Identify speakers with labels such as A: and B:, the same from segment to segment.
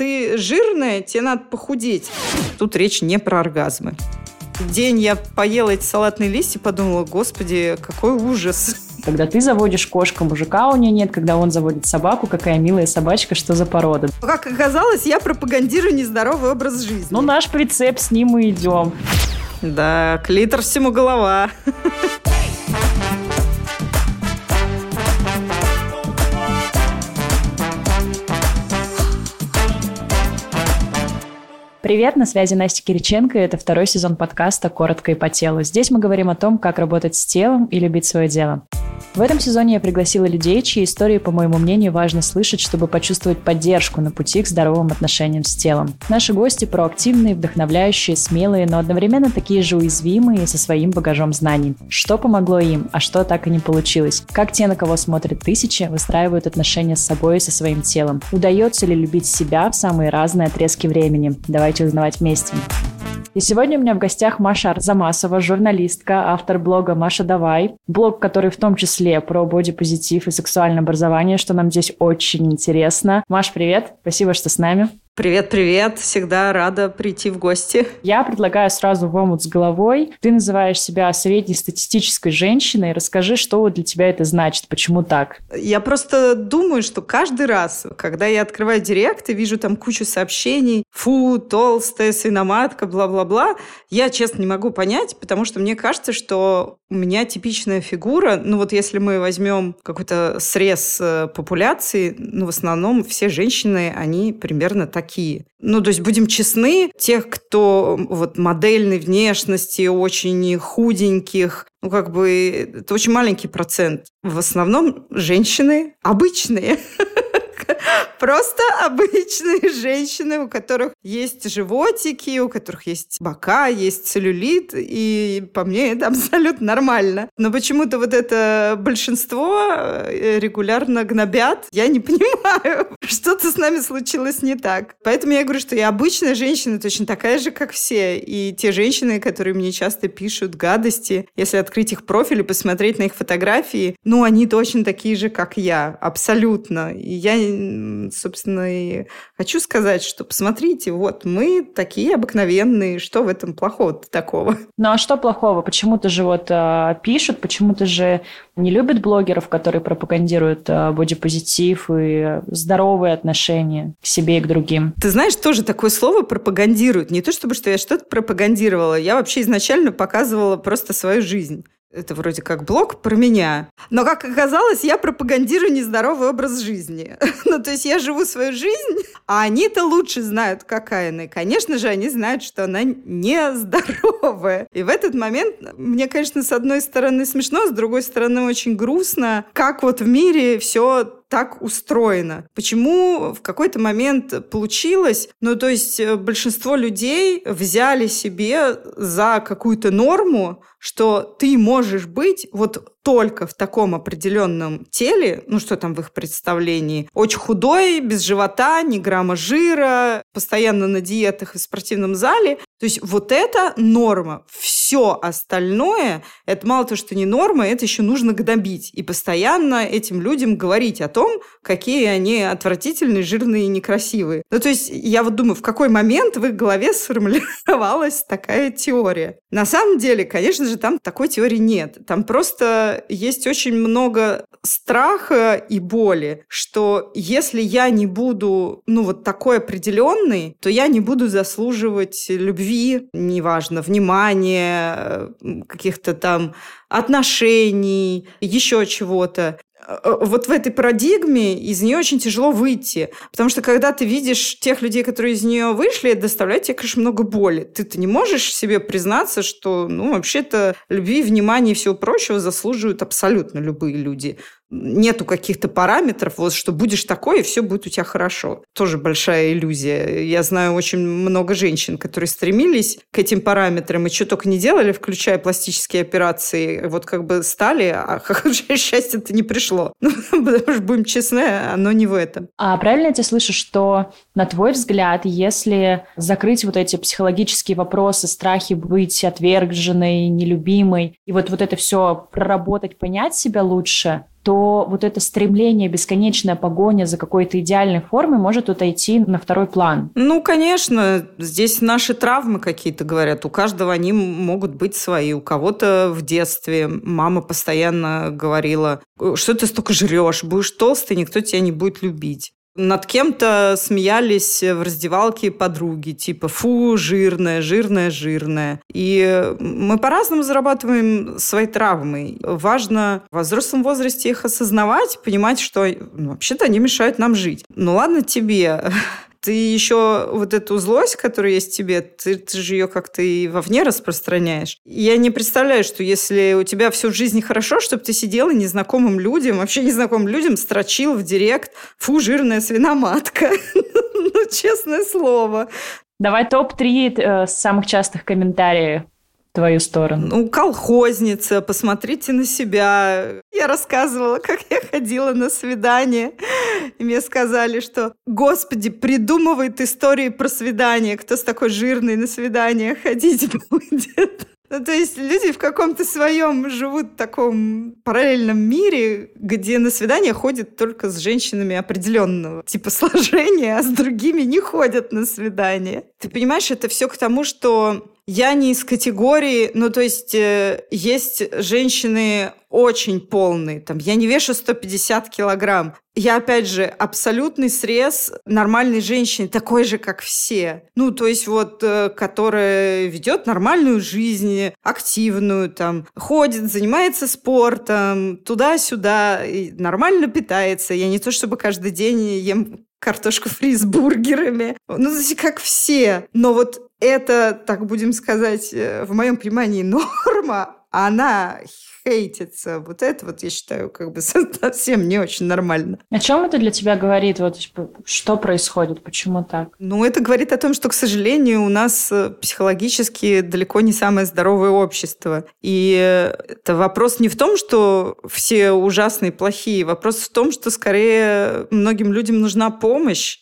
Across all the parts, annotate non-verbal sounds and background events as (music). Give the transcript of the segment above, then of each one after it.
A: ты жирная, тебе надо похудеть. Тут речь не про оргазмы. День я поела эти салатные листья, подумала, господи, какой ужас.
B: Когда ты заводишь кошку, мужика у нее нет, когда он заводит собаку, какая милая собачка, что за порода.
A: Как оказалось, я пропагандирую нездоровый образ жизни.
B: Ну, наш прицеп, с ним мы идем.
A: Да, клитор всему голова.
B: Привет, на связи Настя Кириченко, это второй сезон подкаста «Коротко и по телу». Здесь мы говорим о том, как работать с телом и любить свое дело. В этом сезоне я пригласила людей, чьи истории, по моему мнению, важно слышать, чтобы почувствовать поддержку на пути к здоровым отношениям с телом. Наши гости проактивные, вдохновляющие, смелые, но одновременно такие же уязвимые со своим багажом знаний. Что помогло им, а что так и не получилось? Как те, на кого смотрят тысячи, выстраивают отношения с собой и со своим телом? Удается ли любить себя в самые разные отрезки времени? Давайте узнавать вместе. И сегодня у меня в гостях Маша Арзамасова, журналистка, автор блога «Маша, давай». Блог, который в том числе про бодипозитив и сексуальное образование, что нам здесь очень интересно. Маш, привет! Спасибо, что с нами.
A: Привет-привет, всегда рада прийти в гости.
B: Я предлагаю сразу в омут с головой. Ты называешь себя среднестатистической женщиной. Расскажи, что для тебя это значит, почему так?
A: Я просто думаю, что каждый раз, когда я открываю директ и вижу там кучу сообщений, фу, толстая, свиноматка, бла-бла-бла, я честно не могу понять, потому что мне кажется, что у меня типичная фигура, ну вот если мы возьмем какой-то срез э, популяции, ну в основном все женщины, они примерно такие. Ну, то есть, будем честны, тех, кто вот модельной внешности, очень худеньких, ну, как бы, это очень маленький процент. В основном женщины обычные. (laughs) Просто обычные женщины, у которых есть животики, у которых есть бока, есть целлюлит, и по мне это абсолютно нормально. Но почему-то вот это большинство э, регулярно гнобят. Я не понимаю, (laughs) что-то с нами случилось не так. Поэтому я говорю, что я обычная женщина, точно такая же, как все. И те женщины, которые мне часто пишут гадости, если открыть их профиль и посмотреть на их фотографии, ну, они точно такие же, как я. Абсолютно. И я собственно, и хочу сказать, что посмотрите, вот мы такие обыкновенные, что в этом плохого такого? (laughs)
B: Ну а что плохого? Почему-то же вот э, пишут, почему-то же не любят блогеров, которые пропагандируют э, бодипозитив и здоровые отношения к себе и к другим.
A: Ты знаешь, тоже такое слово пропагандируют. Не то чтобы что я что-то пропагандировала, я вообще изначально показывала просто свою жизнь. Это вроде как блог про меня. Но, как оказалось, я пропагандирую нездоровый образ жизни. (laughs) ну, то есть я живу свою жизнь, а они-то лучше знают, какая она. И, конечно же, они знают, что она нездоровая. И в этот момент мне, конечно, с одной стороны смешно, с другой стороны очень грустно, как вот в мире все так устроено. Почему в какой-то момент получилось, ну, то есть э, большинство людей взяли себе за какую-то норму, что ты можешь быть вот только в таком определенном теле, ну что там в их представлении, очень худой, без живота, ни грамма жира, постоянно на диетах и в спортивном зале. То есть вот это норма. Все остальное, это мало то, что не норма, это еще нужно гнобить. И постоянно этим людям говорить о том, какие они отвратительные, жирные и некрасивые. Ну то есть я вот думаю, в какой момент в их голове сформировалась такая теория. На самом деле, конечно же, там такой теории нет. Там просто есть очень много страха и боли, что если я не буду, ну, вот такой определенный, то я не буду заслуживать любви, неважно, внимания, каких-то там отношений, еще чего-то. Э, вот в этой парадигме из нее очень тяжело выйти. Потому что когда ты видишь тех людей, которые из нее вышли, это доставляет тебе, конечно, много боли. Ты-то не можешь себе признаться, что, ну, вообще-то любви, внимания и всего прочего заслуживают абсолютно любые люди нету каких-то параметров, вот что будешь такой, и все будет у тебя хорошо. Тоже большая иллюзия. Я знаю очень много женщин, которые стремились к этим параметрам и что только не делали, включая пластические операции, вот как бы стали, а (laughs) счастье-то не пришло. (laughs) Ну, потому что, будем честны, оно не в этом.
B: А правильно я тебя слышу, что, на твой взгляд, если закрыть вот эти психологические вопросы, страхи быть отверженной, нелюбимой, и вот, вот это все проработать, понять себя лучше, то вот это стремление, бесконечная погоня за какой-то идеальной формой может отойти на второй план.
A: Ну, конечно, здесь наши травмы какие-то говорят. У каждого они могут быть свои. У кого-то в детстве мама постоянно говорила, что ты столько жрешь, будешь толстый, никто тебя не будет любить. Над кем-то смеялись в раздевалке подруги, типа «фу, жирная, жирная, жирная». И мы по-разному зарабатываем свои травмы. Важно в взрослом возрасте их осознавать, понимать, что ну, вообще-то они мешают нам жить. Ну ладно тебе, ты еще вот эту злость, которая есть в тебе, ты, ты же ее как-то и вовне распространяешь. Я не представляю, что если у тебя всю жизнь хорошо, чтобы ты сидел и незнакомым людям, вообще незнакомым людям строчил в директ «фу, жирная свиноматка». (laughs) Ну, честное слово.
B: Давай топ-3 э, самых частых комментариев твою сторону?
A: Ну, колхозница, посмотрите на себя. Я рассказывала, как я ходила на свидание. И мне сказали, что, господи, придумывает истории про свидание. Кто с такой жирной на свидание ходить будет? Ну, то есть люди в каком-то своем живут в таком параллельном мире, где на свидание ходят только с женщинами определенного типа сложения, а с другими не ходят на свидание. Ты понимаешь, это все к тому, что я не из категории, ну, то есть э, есть женщины очень полные, там, я не вешу 150 килограмм. Я, опять же, абсолютный срез нормальной женщины, такой же, как все. Ну, то есть вот, э, которая ведет нормальную жизнь, активную, там, ходит, занимается спортом, туда-сюда, нормально питается. Я не то чтобы каждый день ем картошку фри с бургерами. Ну, как все. Но вот это, так будем сказать, э, в моем понимании норма, она хейтится. Вот это вот, я считаю, как бы совсем не очень нормально.
B: О чем это для тебя говорит? Вот что происходит? Почему так?
A: Ну, это говорит о том, что, к сожалению, у нас э, психологически далеко не самое здоровое общество. И э, это вопрос не в том, что все ужасные, плохие. Вопрос в том, что скорее многим людям нужна помощь,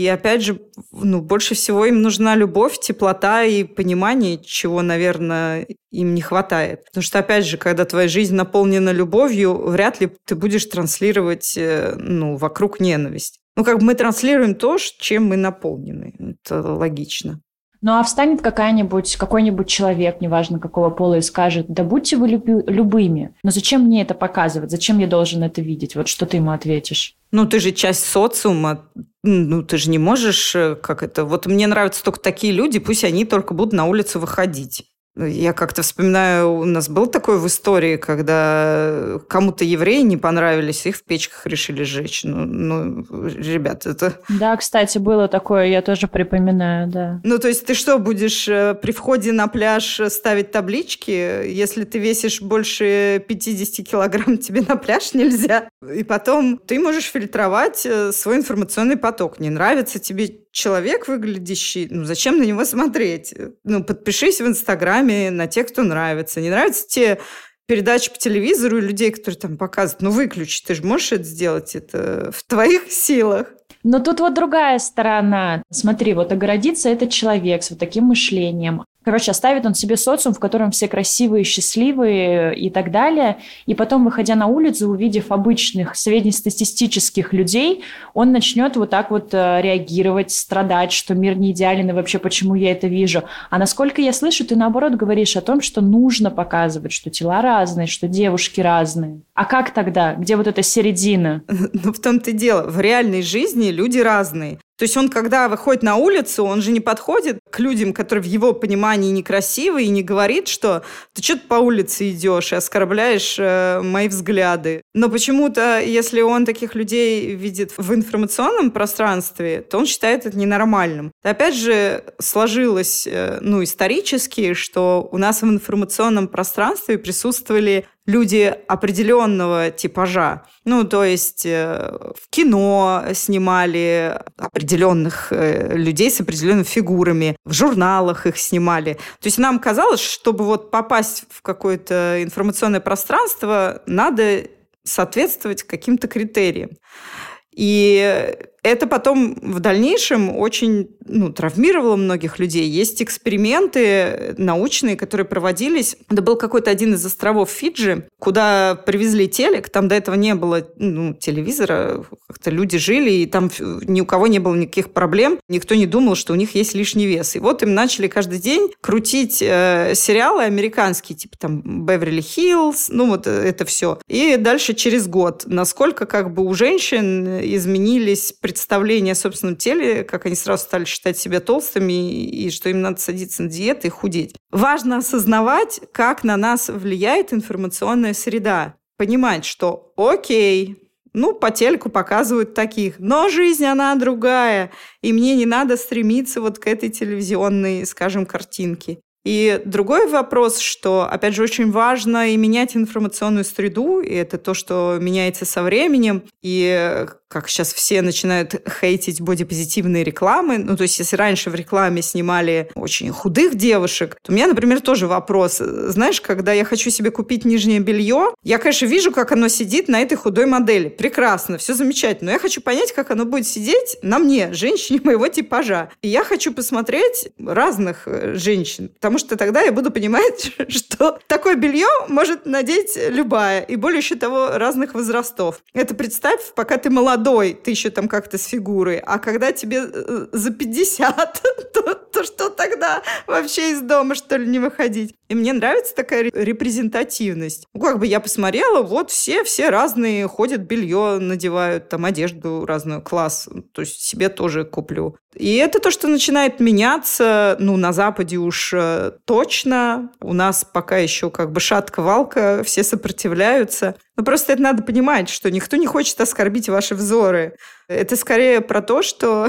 A: и опять же, ну, больше всего им нужна любовь, теплота и понимание, чего, наверное, им не хватает. Потому что, опять же, когда твоя жизнь наполнена любовью, вряд ли ты будешь транслировать э, ну, вокруг ненависть. Ну, как бы мы транслируем то, чем мы наполнены. Это логично.
B: Ну а встанет какая-нибудь, какой-нибудь человек, неважно какого пола, и скажет, да будьте вы люби- любыми. Но зачем мне это показывать? Зачем я должен это видеть? Вот что ты ему ответишь?
A: Ну, ты же часть социума, ну, ты же не можешь, э, как это... Вот мне нравятся только такие люди, пусть они только будут на улицу выходить. Я как-то вспоминаю, у нас был такой в истории, когда кому-то евреи не понравились, их в печках решили сжечь. Ну, ну ребят, это...
B: Да, кстати, было такое, я тоже припоминаю, да.
A: Ну, то есть ты что, будешь э, при входе на пляж ставить таблички? Если ты весишь больше 50 килограмм, (laughs) тебе на пляж нельзя. И потом ты можешь фильтровать э, свой информационный поток. Не нравится тебе человек выглядящий, ну зачем на него смотреть? Ну, подпишись в Инстаграме на тех, кто нравится. Не нравятся те передачи по телевизору и людей, которые там показывают, ну выключи, ты же можешь это сделать, это в твоих силах.
B: Но тут вот другая сторона. Смотри, вот огородиться этот человек с вот таким мышлением, Короче, оставит он себе социум, в котором все красивые, счастливые и так далее. И потом, выходя на улицу, увидев обычных среднестатистических людей, он начнет вот так вот э, реагировать, страдать, что мир не идеален и вообще почему я это вижу. А насколько я слышу, ты наоборот говоришь о том, что нужно показывать, что тела разные, что девушки разные. А как тогда? Где вот эта середина? (laughs)
A: Ну, в том-то и дело. В реальной жизни люди разные. То есть он, когда выходит на улицу, он же не подходит к людям, которые в его понимании некрасивые, и не говорит, что ты что-то по улице идешь и оскорбляешь э, мои взгляды. Но почему-то, если он таких людей видит в информационном пространстве, то он считает это ненормальным. Опять же, сложилось, э, ну, исторически, что у нас в информационном пространстве присутствовали люди определенного типажа. Ну, то есть э, в кино снимали определенных э, людей с определенными фигурами, в журналах их снимали. То есть нам казалось, чтобы вот попасть в какое-то информационное пространство, надо соответствовать каким-то критериям. И это потом в дальнейшем очень ну, травмировало многих людей. Есть эксперименты научные, которые проводились. Это был какой-то один из островов Фиджи, куда привезли телек. Там до этого не было ну, телевизора. Как-то люди жили, и там ни у кого не было никаких проблем. Никто не думал, что у них есть лишний вес. И вот им начали каждый день крутить э, сериалы американские, типа там «Беверли Хиллз», ну вот э, это все. И дальше через год, насколько как бы у женщин изменились представления о собственном теле, как они сразу стали считать себя толстыми и что им надо садиться на диеты и худеть. Важно осознавать, как на нас влияет информационная среда. Понимать, что окей, ну, по телеку показывают таких. Но жизнь, она другая. И мне не надо стремиться вот к этой телевизионной, скажем, картинке. И другой вопрос, что, опять же, очень важно и менять информационную среду, и это то, что меняется со временем, и как сейчас все начинают хейтить бодипозитивные рекламы. Ну, то есть, если раньше в рекламе снимали очень худых девушек, то у меня, например, тоже вопрос. Знаешь, когда я хочу себе купить нижнее белье, я, конечно, вижу, как оно сидит на этой худой модели. Прекрасно, все замечательно. Но я хочу понять, как оно будет сидеть на мне, женщине (laughs) моего типажа. И я хочу посмотреть разных э, женщин, потому что тогда я буду понимать, (laughs) что такое белье может надеть любая, и более еще того, разных возрастов. Это представь, пока ты молодой молодой, ты еще там как-то с фигурой, а когда тебе э, за 50, (laughs) то, то что тогда вообще из дома, что ли, не выходить? И мне нравится такая репрезентативность. Ну, как бы я посмотрела, вот все, все разные ходят, белье надевают, там одежду разную, класс. То есть себе тоже куплю. И это то, что начинает меняться, ну, на Западе уж э, точно. У нас пока еще как бы шатка-валка, все сопротивляются. Но просто это надо понимать, что никто не хочет оскорбить ваши взоры. Это скорее про то, что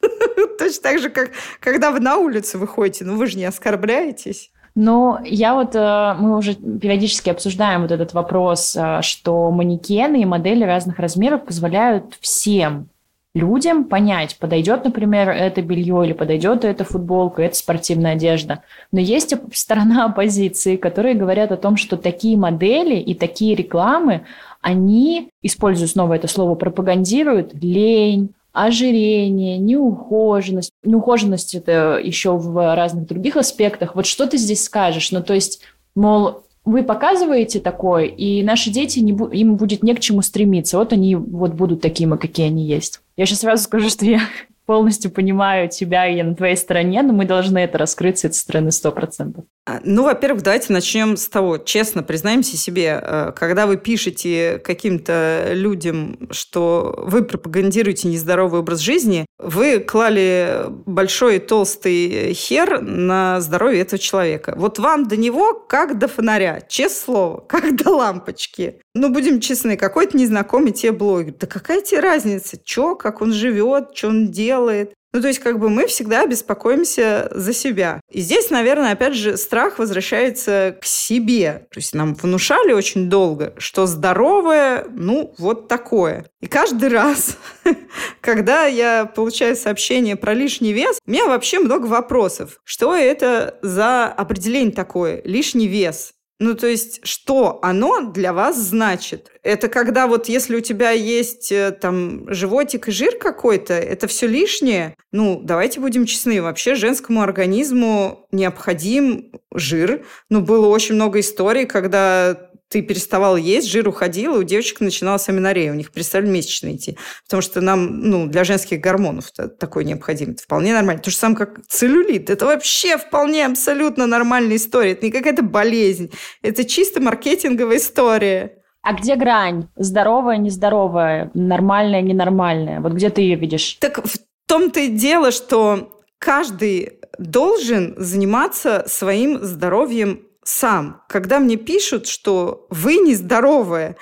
A: (laughs) точно так же, как когда вы на улицу выходите, ну вы же не оскорбляетесь.
B: Ну, я вот, э, мы уже периодически обсуждаем вот этот вопрос, э, что манекены и модели разных размеров позволяют всем людям понять, подойдет, например, это белье или подойдет эта футболка, это спортивная одежда. Но есть сторона (laughs) оппозиции, которые говорят о том, что такие модели и такие рекламы, они, используя снова это слово, пропагандируют лень, ожирение, неухоженность. Неухоженность это еще в разных других аспектах. Вот что ты здесь скажешь? Ну, то есть, мол, вы показываете такое, и наши дети, не, им будет не к чему стремиться. Вот они вот будут такими, какие они есть. Я сейчас сразу скажу, что я (laughs) полностью понимаю тебя, и я на твоей стороне, но мы должны это раскрыть с этой стороны сто процентов.
A: А, ну, во-первых, давайте начнем с того, честно признаемся себе, э, когда вы пишете каким-то людям, что вы пропагандируете нездоровый образ жизни, вы клали большой толстый хер на здоровье этого человека. Вот вам до него как до фонаря, честное слово, (laughs) как до лампочки. Ну, будем честны, какой-то незнакомый тебе блогер. Да какая тебе разница, что, как он живет, что он делает. Ну, то есть, как бы мы всегда беспокоимся за себя. И здесь, наверное, опять же, страх возвращается к себе. То есть нам внушали очень долго, что здоровое, ну, вот такое. И каждый раз, (laughs) когда я получаю сообщение про лишний вес, у меня вообще много вопросов. Что это за определение такое? Лишний вес. Ну, то есть, что оно для вас значит? Это когда вот если у тебя есть э, там животик и жир какой-то, это все лишнее? Ну, давайте будем честны, вообще женскому организму необходим жир. Ну, было очень много историй, когда ты переставал есть, жир уходил, и у девочек начиналась аминорея, у них перестали месячные идти. Потому что нам, ну, для женских гормонов такое необходимо. Это вполне нормально. То же самое, как целлюлит. Это вообще вполне абсолютно нормальная история. Это не какая-то болезнь. Это чисто маркетинговая история.
B: А где грань? Здоровая, нездоровая, нормальная, ненормальная? Вот где ты ее видишь?
A: Так в том-то и дело, что каждый должен заниматься своим здоровьем сам. Когда мне пишут, что вы нездоровая,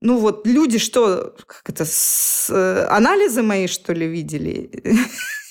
A: ну вот люди что, как это, с, э, анализы мои, что ли, видели?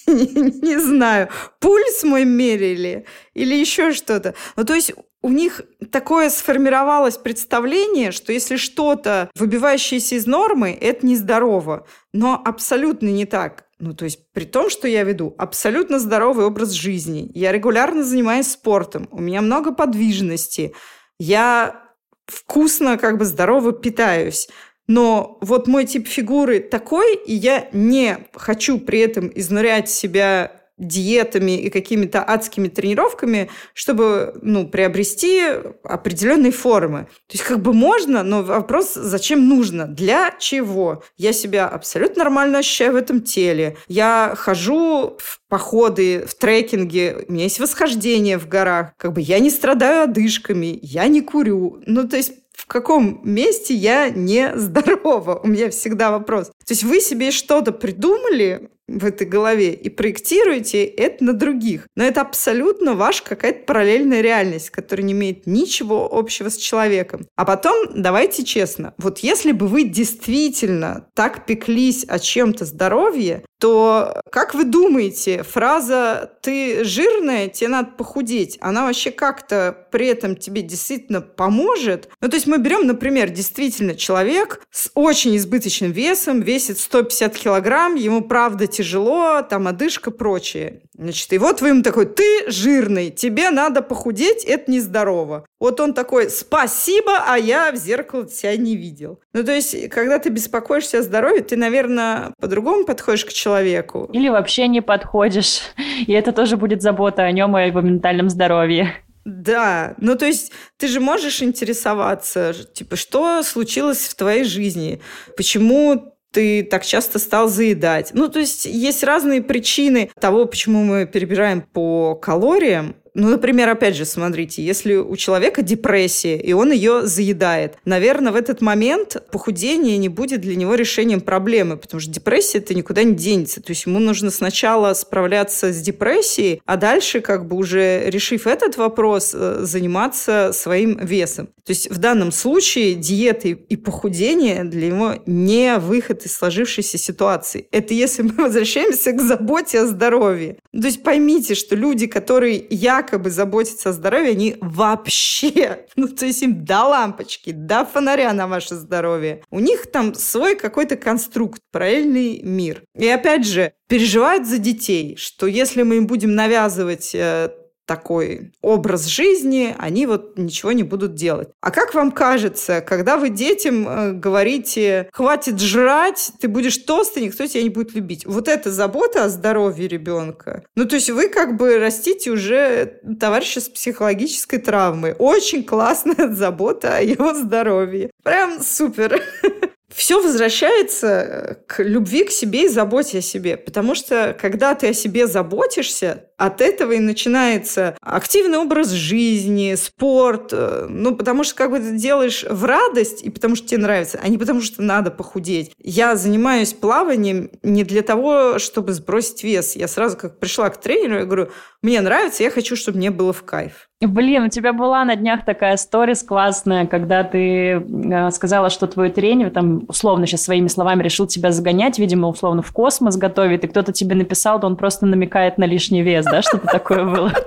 A: (laughs) Не знаю, пульс мой мерили или еще что-то. Ну, то есть у них такое сформировалось представление, что если что-то, выбивающееся из нормы, это нездорово. Но абсолютно не так. Ну, то есть при том, что я веду абсолютно здоровый образ жизни, я регулярно занимаюсь спортом, у меня много подвижности, я вкусно, как бы здорово питаюсь. но вот мой тип фигуры такой, и я не хочу при этом изнурять себя диетами и какими-то адскими тренировками, чтобы ну, приобрести определенные формы. То есть как бы можно, но вопрос, зачем нужно? Для чего? Я себя абсолютно нормально ощущаю в этом теле. Я хожу в походы, в трекинге, у меня есть восхождение в горах. Как бы я не страдаю одышками, я не курю. Ну, то есть в каком месте я не здорова? (laughs) У меня всегда вопрос. То есть вы себе что-то придумали, в этой голове и проектируете это на других. Но это абсолютно ваша какая-то параллельная реальность, которая не имеет ничего общего с человеком. А потом, давайте честно, вот если бы вы действительно так пеклись о чем-то здоровье, то как вы думаете, фраза «ты жирная, тебе надо похудеть», она вообще как-то при этом тебе действительно поможет? Ну, то есть мы берем, например, действительно человек с очень избыточным весом, весит 150 килограмм, ему правда тяжело, там одышка, прочее. Значит, и вот вы ему такой, ты жирный, тебе надо похудеть, это нездорово. Вот он такой, спасибо, а я в зеркало себя не видел. Ну, то есть, когда ты беспокоишься о здоровье, ты, наверное, по-другому подходишь к человеку.
B: Или вообще не подходишь. (laughs) И это тоже будет забота о нем и его ментальном здоровье.
A: Да, ну то есть ты же можешь интересоваться, типа, что случилось в твоей жизни, почему ты так часто стал заедать. Ну, то есть есть разные причины того, почему мы перебираем по калориям. Ну, например, опять же, смотрите, если у человека депрессия, и он ее заедает, наверное, в этот момент похудение не будет для него решением проблемы, потому что депрессия это никуда не денется. То есть ему нужно сначала справляться с депрессией, а дальше, как бы уже решив этот вопрос, э, заниматься своим весом. То есть в данном случае диета и похудение для него не выход из сложившейся ситуации. Это если мы (laughs) возвращаемся к заботе о здоровье. То есть поймите, что люди, которые я якобы заботятся о здоровье, они вообще, (laughs) ну, то есть им до лампочки, до фонаря на ваше здоровье. У них там свой какой-то конструкт, параллельный мир. И опять же, переживают за детей, что если мы им будем навязывать э, такой образ жизни, они вот ничего не будут делать. А как вам кажется, когда вы детям э, говорите, хватит жрать, ты будешь толстый, никто тебя не будет любить. Вот это забота о здоровье ребенка. Ну, то есть вы как бы растите уже товарища с психологической травмой. Очень классная (laughs) забота о его здоровье. Прям супер. (laughs) все возвращается э, к любви к себе и заботе о себе. Потому что, когда ты о себе заботишься, от этого и начинается активный образ жизни, спорт. Э, ну, потому что как бы ты делаешь в радость и потому что тебе нравится, а не потому что надо похудеть. Я занимаюсь плаванием не для того, чтобы сбросить вес. Я сразу как пришла к тренеру, я говорю, мне нравится, я хочу, чтобы мне было в кайф.
B: Блин, у тебя была на днях такая сторис классная, когда ты э, сказала, что твой тренер, там, условно, сейчас своими словами решил тебя загонять, видимо, условно, в космос готовит, и кто-то тебе написал, то он просто намекает на лишний вес, да, что-то такое было? (laughs)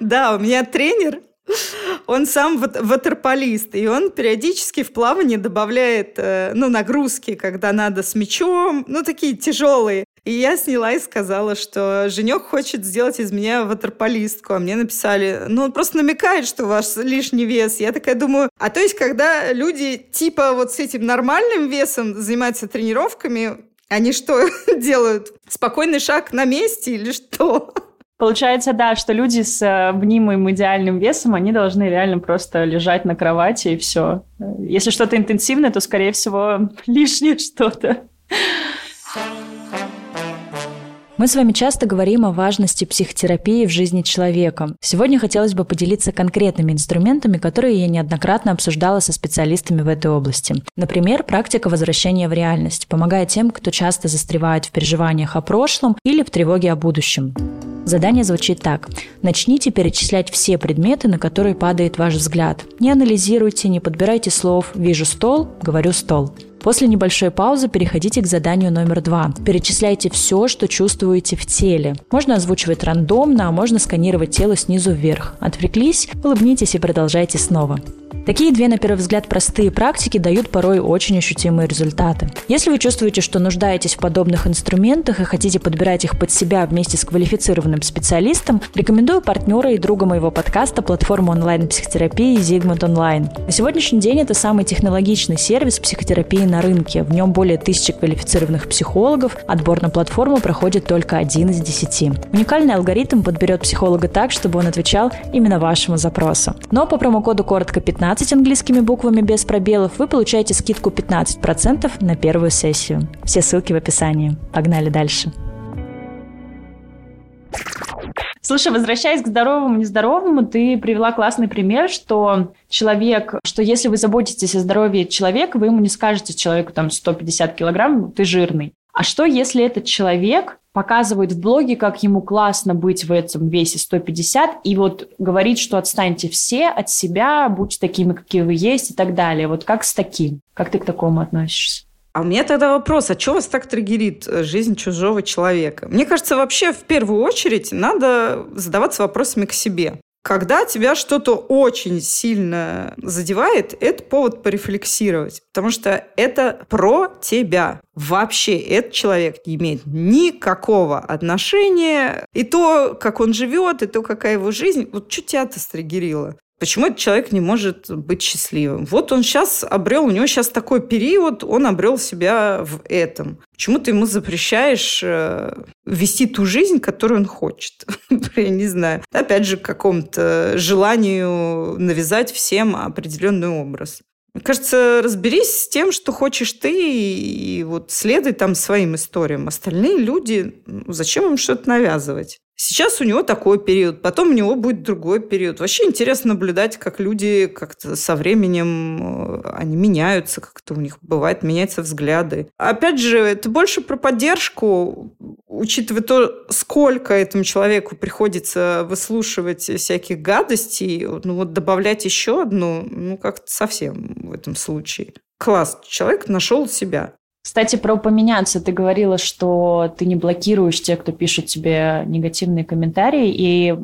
A: Да, у меня тренер, он сам ватерполист, и он периодически в плавании добавляет э, ну, нагрузки, когда надо с мячом, ну, такие тяжелые. И я сняла и сказала, что Женек хочет сделать из меня ватерполистку. А мне написали, ну, он просто намекает, что у вас лишний вес. Я такая думаю, а то есть, когда люди типа вот с этим нормальным весом занимаются тренировками, они что (laughs) делают? Спокойный шаг на месте или что?
B: Получается, да, что люди с э, мнимым идеальным весом, они должны реально просто лежать на кровати и все. Если что-то интенсивное, то, скорее всего, (laughs) лишнее что-то. Мы с вами часто говорим о важности психотерапии в жизни человека. Сегодня хотелось бы поделиться конкретными инструментами, которые я неоднократно обсуждала со специалистами в этой области. Например, практика возвращения в реальность помогает тем, кто часто застревает в переживаниях о прошлом или в тревоге о будущем. Задание звучит так. Начните перечислять все предметы, на которые падает ваш взгляд. Не анализируйте, не подбирайте слов «вижу стол», «говорю стол». После небольшой паузы переходите к заданию номер два. Перечисляйте все, что чувствуете в теле. Можно озвучивать рандомно, а можно сканировать тело снизу вверх. Отвлеклись, улыбнитесь и продолжайте снова. Такие две, на первый взгляд, простые практики дают порой очень ощутимые результаты. Если вы чувствуете, что нуждаетесь в подобных инструментах и хотите подбирать их под себя вместе с квалифицированным специалистом, рекомендую партнера и друга моего подкаста платформу онлайн-психотерапии Zigmund Online. На сегодняшний день это самый технологичный сервис психотерапии на рынке. В нем более тысячи квалифицированных психологов. Отбор на платформу проходит только один из десяти. Уникальный алгоритм подберет психолога так, чтобы он отвечал именно вашему запросу. Но по промокоду коротко 15 15 английскими буквами без пробелов, вы получаете скидку 15% на первую сессию. Все ссылки в описании. Погнали дальше. Слушай, возвращаясь к здоровому, нездоровому, ты привела классный пример, что человек, что если вы заботитесь о здоровье человека, вы ему не скажете человеку там 150 килограмм, ты жирный. А что, если этот человек показывает в блоге, как ему классно быть в этом весе 150, и вот говорит, что отстаньте все от себя, будьте такими, какие вы есть и так далее. Вот как с таким? Как ты к такому относишься?
A: А у меня тогда вопрос, а что вас так триггерит э, жизнь чужого человека? Мне кажется, вообще в первую очередь надо задаваться вопросами к себе. Когда тебя что-то очень сильно задевает, это повод порефлексировать, потому что это про тебя. Вообще этот человек не имеет никакого отношения. И то, как он живет, и то, какая его жизнь, вот что тебя-то стригерило? Почему этот человек не может быть счастливым? Вот он сейчас обрел, у него сейчас такой период, он обрел себя в этом. Почему ты ему запрещаешь э, вести ту жизнь, которую он хочет? (laughs) Я не знаю. Опять же, какому-то желанию навязать всем определенный образ. Мне кажется, разберись с тем, что хочешь ты, и вот следуй там своим историям. Остальные люди, зачем им что-то навязывать? Сейчас у него такой период, потом у него будет другой период. Вообще интересно наблюдать, как люди как-то со временем э, они меняются, как-то у них бывает меняются взгляды. Опять же, это больше про поддержку, учитывая то, сколько этому человеку приходится выслушивать всяких гадостей, ну вот добавлять еще одну, ну как-то совсем в этом случае. Класс, человек нашел себя.
B: Кстати, про поменяться. Ты говорила, что ты не блокируешь тех, кто пишет тебе негативные комментарии, и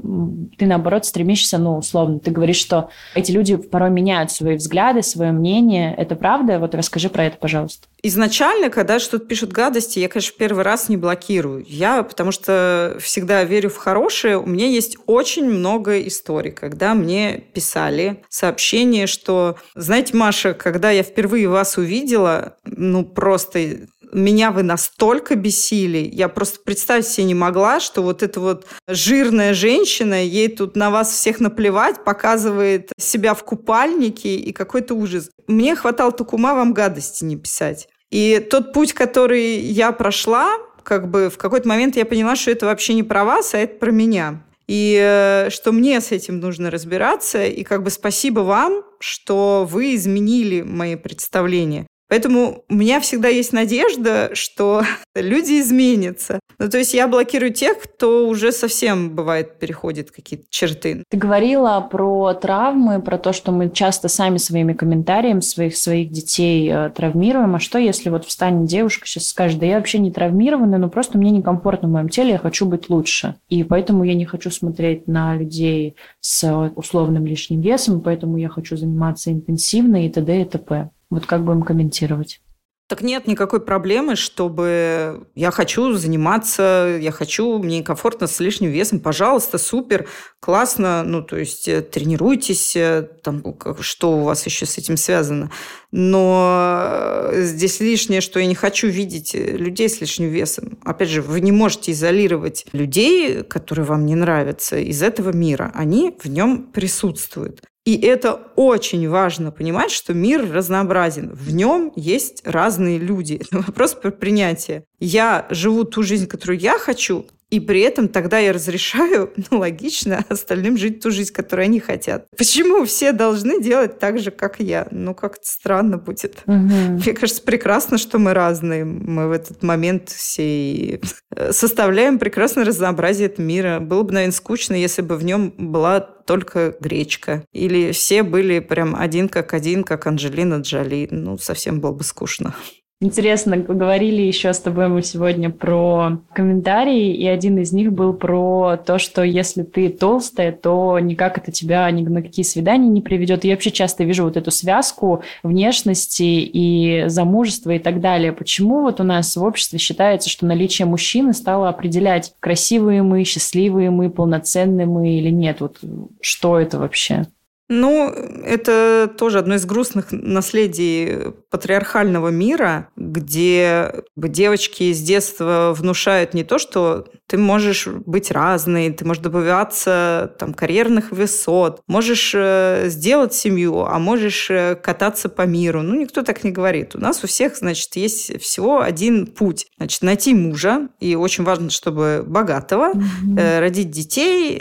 B: ты, наоборот, стремишься, ну, условно, ты говоришь, что эти люди порой меняют свои взгляды, свое мнение. Это правда? Вот расскажи про это, пожалуйста.
A: Изначально, когда что-то пишут гадости, я, конечно, первый раз не блокирую. Я, потому что всегда верю в хорошее. У меня есть очень много историй, когда мне писали сообщения, что, знаете, Маша, когда я впервые вас увидела, ну, просто просто меня вы настолько бесили, я просто представить себе не могла, что вот эта вот жирная женщина, ей тут на вас всех наплевать, показывает себя в купальнике и какой-то ужас. Мне хватало только ума вам гадости не писать. И тот путь, который я прошла, как бы в какой-то момент я поняла, что это вообще не про вас, а это про меня. И э, что мне с этим нужно разбираться. И как бы спасибо вам, что вы изменили мои представления. Поэтому у меня всегда есть надежда, что (laughs) люди изменятся. Ну, то есть я блокирую тех, кто уже совсем, бывает, переходит какие-то черты.
B: Ты говорила про травмы, про то, что мы часто сами своими комментариями своих, своих детей э, травмируем. А что, если вот встанет девушка сейчас скажет, да я вообще не травмированная, но просто мне некомфортно в моем теле, я хочу быть лучше. И поэтому я не хочу смотреть на людей с условным лишним весом, поэтому я хочу заниматься интенсивно и т.д. и т.п. Вот как будем комментировать?
A: Так нет никакой проблемы, чтобы я хочу заниматься, я хочу, мне комфортно с лишним весом, пожалуйста, супер, классно, ну, то есть э, тренируйтесь, э, там, что у вас еще с этим связано. Но э, здесь лишнее, что я не хочу видеть людей с лишним весом. Опять же, вы не можете изолировать людей, которые вам не нравятся, из этого мира. Они в нем присутствуют. И это очень важно понимать, что мир разнообразен. В нем есть разные люди. Это вопрос про принятие. Я живу ту жизнь, которую я хочу, и при этом тогда я разрешаю, (laughs) ну, логично, остальным жить ту жизнь, которую они хотят. Почему все должны делать так же, как я? Ну, как-то странно будет. Угу. Мне кажется, прекрасно, что мы разные. Мы в этот момент все составляем прекрасное разнообразие этого мира. Было бы, наверное, скучно, если бы в нем была только гречка. Или все были прям один как один, как Анджелина Джоли. Ну, совсем было бы скучно.
B: Интересно, говорили еще с тобой мы сегодня про комментарии, и один из них был про то, что если ты толстая, то никак это тебя ни на какие свидания не приведет. И я вообще часто вижу вот эту связку внешности и замужества и так далее. Почему вот у нас в обществе считается, что наличие мужчины стало определять, красивые мы, счастливые мы, полноценные мы или нет? Вот что это вообще?
A: Ну, это тоже одно из грустных наследий патриархального мира, где девочки с детства внушают не то, что ты можешь быть разной, ты можешь добиваться там, карьерных высот, можешь э, сделать семью, а можешь э, кататься по миру. Ну, никто так не говорит. У нас у всех, значит, есть всего один путь. Значит, найти мужа, и очень важно, чтобы богатого, mm-hmm. родить детей,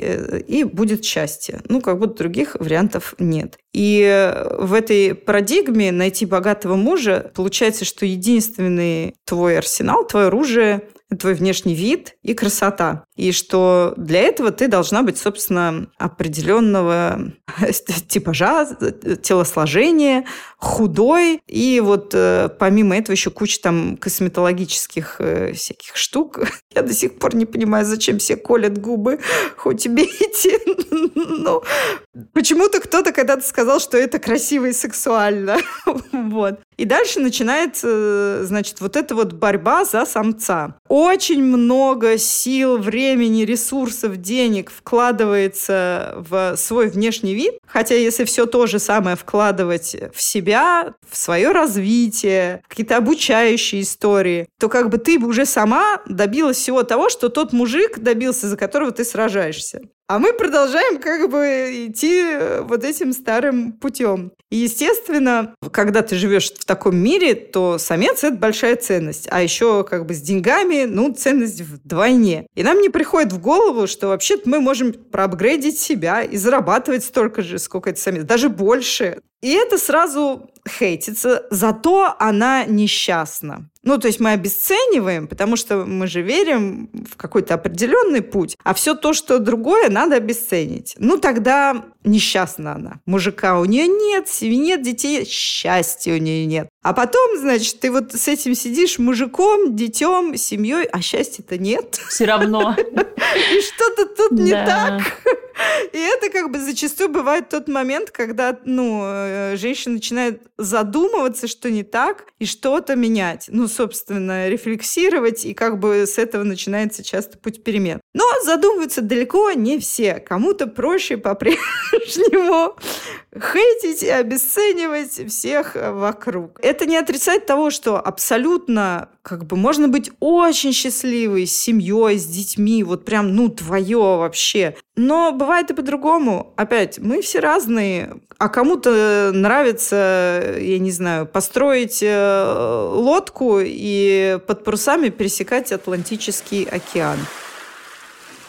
A: и будет счастье. Ну, как будто других вариантов вариантов нет. И в этой парадигме найти богатого мужа получается, что единственный твой арсенал, твое оружие твой внешний вид и красота. И что для этого ты должна быть, собственно, определенного (laughs) типажа, телосложения, худой. И вот э, помимо этого еще куча там косметологических э, всяких штук. (laughs) Я до сих пор не понимаю, зачем все колят губы, (laughs) хоть убейте. Но почему-то кто-то когда-то сказал, что это красиво и сексуально. вот. И дальше начинается, значит, вот эта вот борьба за самца. Очень много сил, времени, ресурсов, денег вкладывается в свой внешний вид. Хотя если все то же самое вкладывать в себя, в свое развитие, какие-то обучающие истории, то как бы ты бы уже сама добилась всего того, что тот мужик добился, за которого ты сражаешься. А мы продолжаем как бы идти э, вот этим старым путем. И, естественно, когда ты живешь в таком мире, то самец – это большая ценность. А еще как бы с деньгами, ну, ценность вдвойне. И нам не приходит в голову, что вообще-то мы можем проапгрейдить себя и зарабатывать столько же, сколько это самец, даже больше. И это сразу хейтится, зато она несчастна. Ну, то есть мы обесцениваем, потому что мы же верим в какой-то определенный путь, а все то, что другое, надо обесценить. Ну, тогда несчастна она. Мужика у нее нет, семьи нет, детей, счастья у нее нет. А потом, значит, ты вот с этим сидишь мужиком, детем, семьей, а счастья-то нет.
B: Все равно. (laughs)
A: И что-то тут не так. И это как бы зачастую бывает тот момент, когда, ну, э, женщина начинает задумываться, что не так, и что-то менять. Ну, собственно, рефлексировать, и как бы с этого начинается часто путь перемен. Но задумываются далеко не все. Кому-то проще по-прежнему (laughs) хейтить и обесценивать всех вокруг. Это не отрицает того, что абсолютно как бы можно быть очень счастливой с семьей, с детьми, вот прям, ну, твое вообще. Но бывает и по-другому. Опять, мы все разные. А кому-то нравится, я не знаю, построить э, лодку и под парусами пересекать Атлантический океан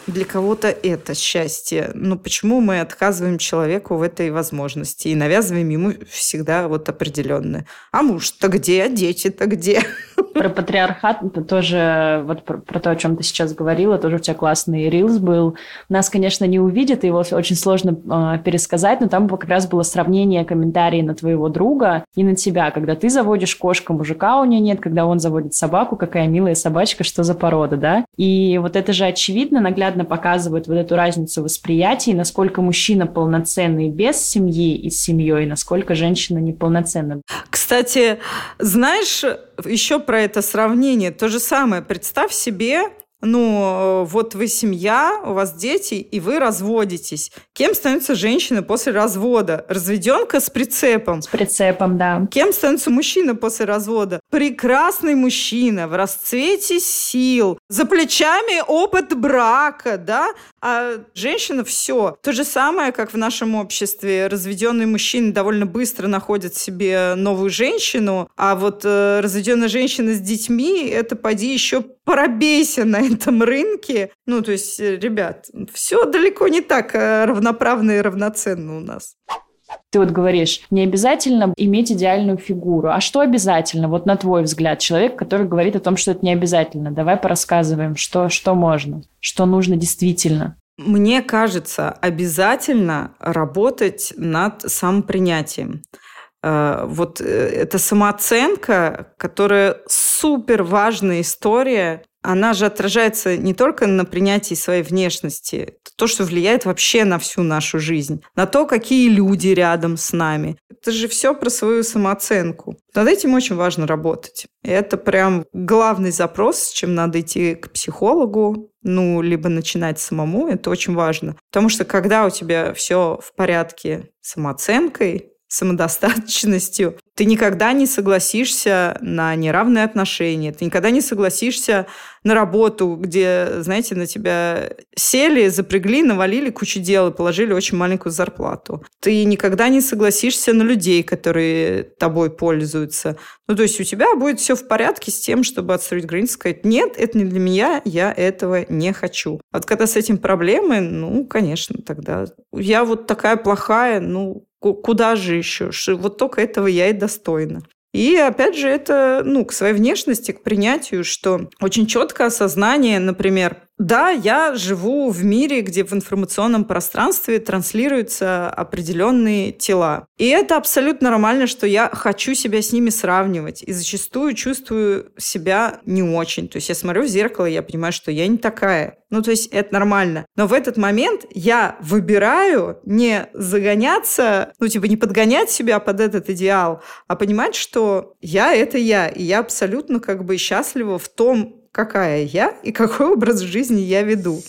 A: для кого-то это счастье. Но почему мы отказываем человеку в этой возможности и навязываем ему всегда вот определенное? А муж-то где? А дети-то где? (laughs)
B: Про патриархат это тоже, вот про, про то, о чем ты сейчас говорила, тоже у тебя классный рилс был. Нас, конечно, не увидят, его очень сложно э, пересказать, но там как раз было сравнение комментариев на твоего друга и на тебя, когда ты заводишь кошку, мужика у нее нет, когда он заводит собаку, какая милая собачка, что за порода, да? И вот это же очевидно, наглядно показывает вот эту разницу восприятия, насколько мужчина полноценный без семьи и с семьей, насколько женщина неполноценна.
A: Кстати, знаешь, еще про это сравнение. То же самое. Представь себе, ну, вот вы семья, у вас дети, и вы разводитесь. Кем становится женщина после развода? Разведенка с прицепом.
B: С прицепом, да.
A: Кем становится мужчина после развода? Прекрасный мужчина в расцвете сил, за плечами опыт брака, да? А женщина все. То же самое, как в нашем обществе. Разведенный мужчина довольно быстро находит себе новую женщину, а вот э, разведенная женщина с детьми, это поди еще пробейся на этом рынке. Ну, то есть, э, ребят, все далеко не так э, равноправно и равноценно у нас.
B: Ты вот говоришь, не обязательно иметь идеальную фигуру. А что обязательно? Вот на твой взгляд, человек, который говорит о том, что это не обязательно. Давай порассказываем, что, что можно, что нужно действительно.
A: Мне кажется, обязательно работать над самопринятием. э, вот эта самооценка, которая супер важная история, она же отражается не только на принятии своей внешности, то, что влияет вообще на всю нашу жизнь, на то, какие люди рядом с нами. Это же все про свою самооценку. Над этим очень важно работать. Это прям главный запрос, с чем надо идти к психологу, ну, либо начинать самому, это очень важно. Потому что когда у тебя все в порядке с самооценкой, самодостаточностью, ты никогда не согласишься на неравные отношения, ты никогда не согласишься на работу, где, знаете, на тебя сели, запрягли, навалили кучу дел и положили очень маленькую зарплату. Ты никогда не согласишься на людей, которые тобой пользуются. Ну, то есть у тебя будет все в порядке с тем, чтобы отстроить границы, сказать, нет, это не для меня, я этого не хочу. Вот когда с этим проблемы, ну, конечно, тогда я вот такая плохая, ну, Куда же еще? Вот только этого я и достойна. И опять же, это ну, к своей внешности, к принятию, что очень четкое осознание, например, да, я живу в мире, где в информационном пространстве транслируются определенные тела. И это абсолютно нормально, что я хочу себя с ними сравнивать. И зачастую чувствую себя не очень. То есть я смотрю в зеркало, и я понимаю, что я не такая. Ну, то есть это нормально. Но в этот момент я выбираю не загоняться, ну, типа не подгонять себя под этот идеал, а понимать, что я — это я. И я абсолютно как бы счастлива в том, какая я и какой образ жизни я веду.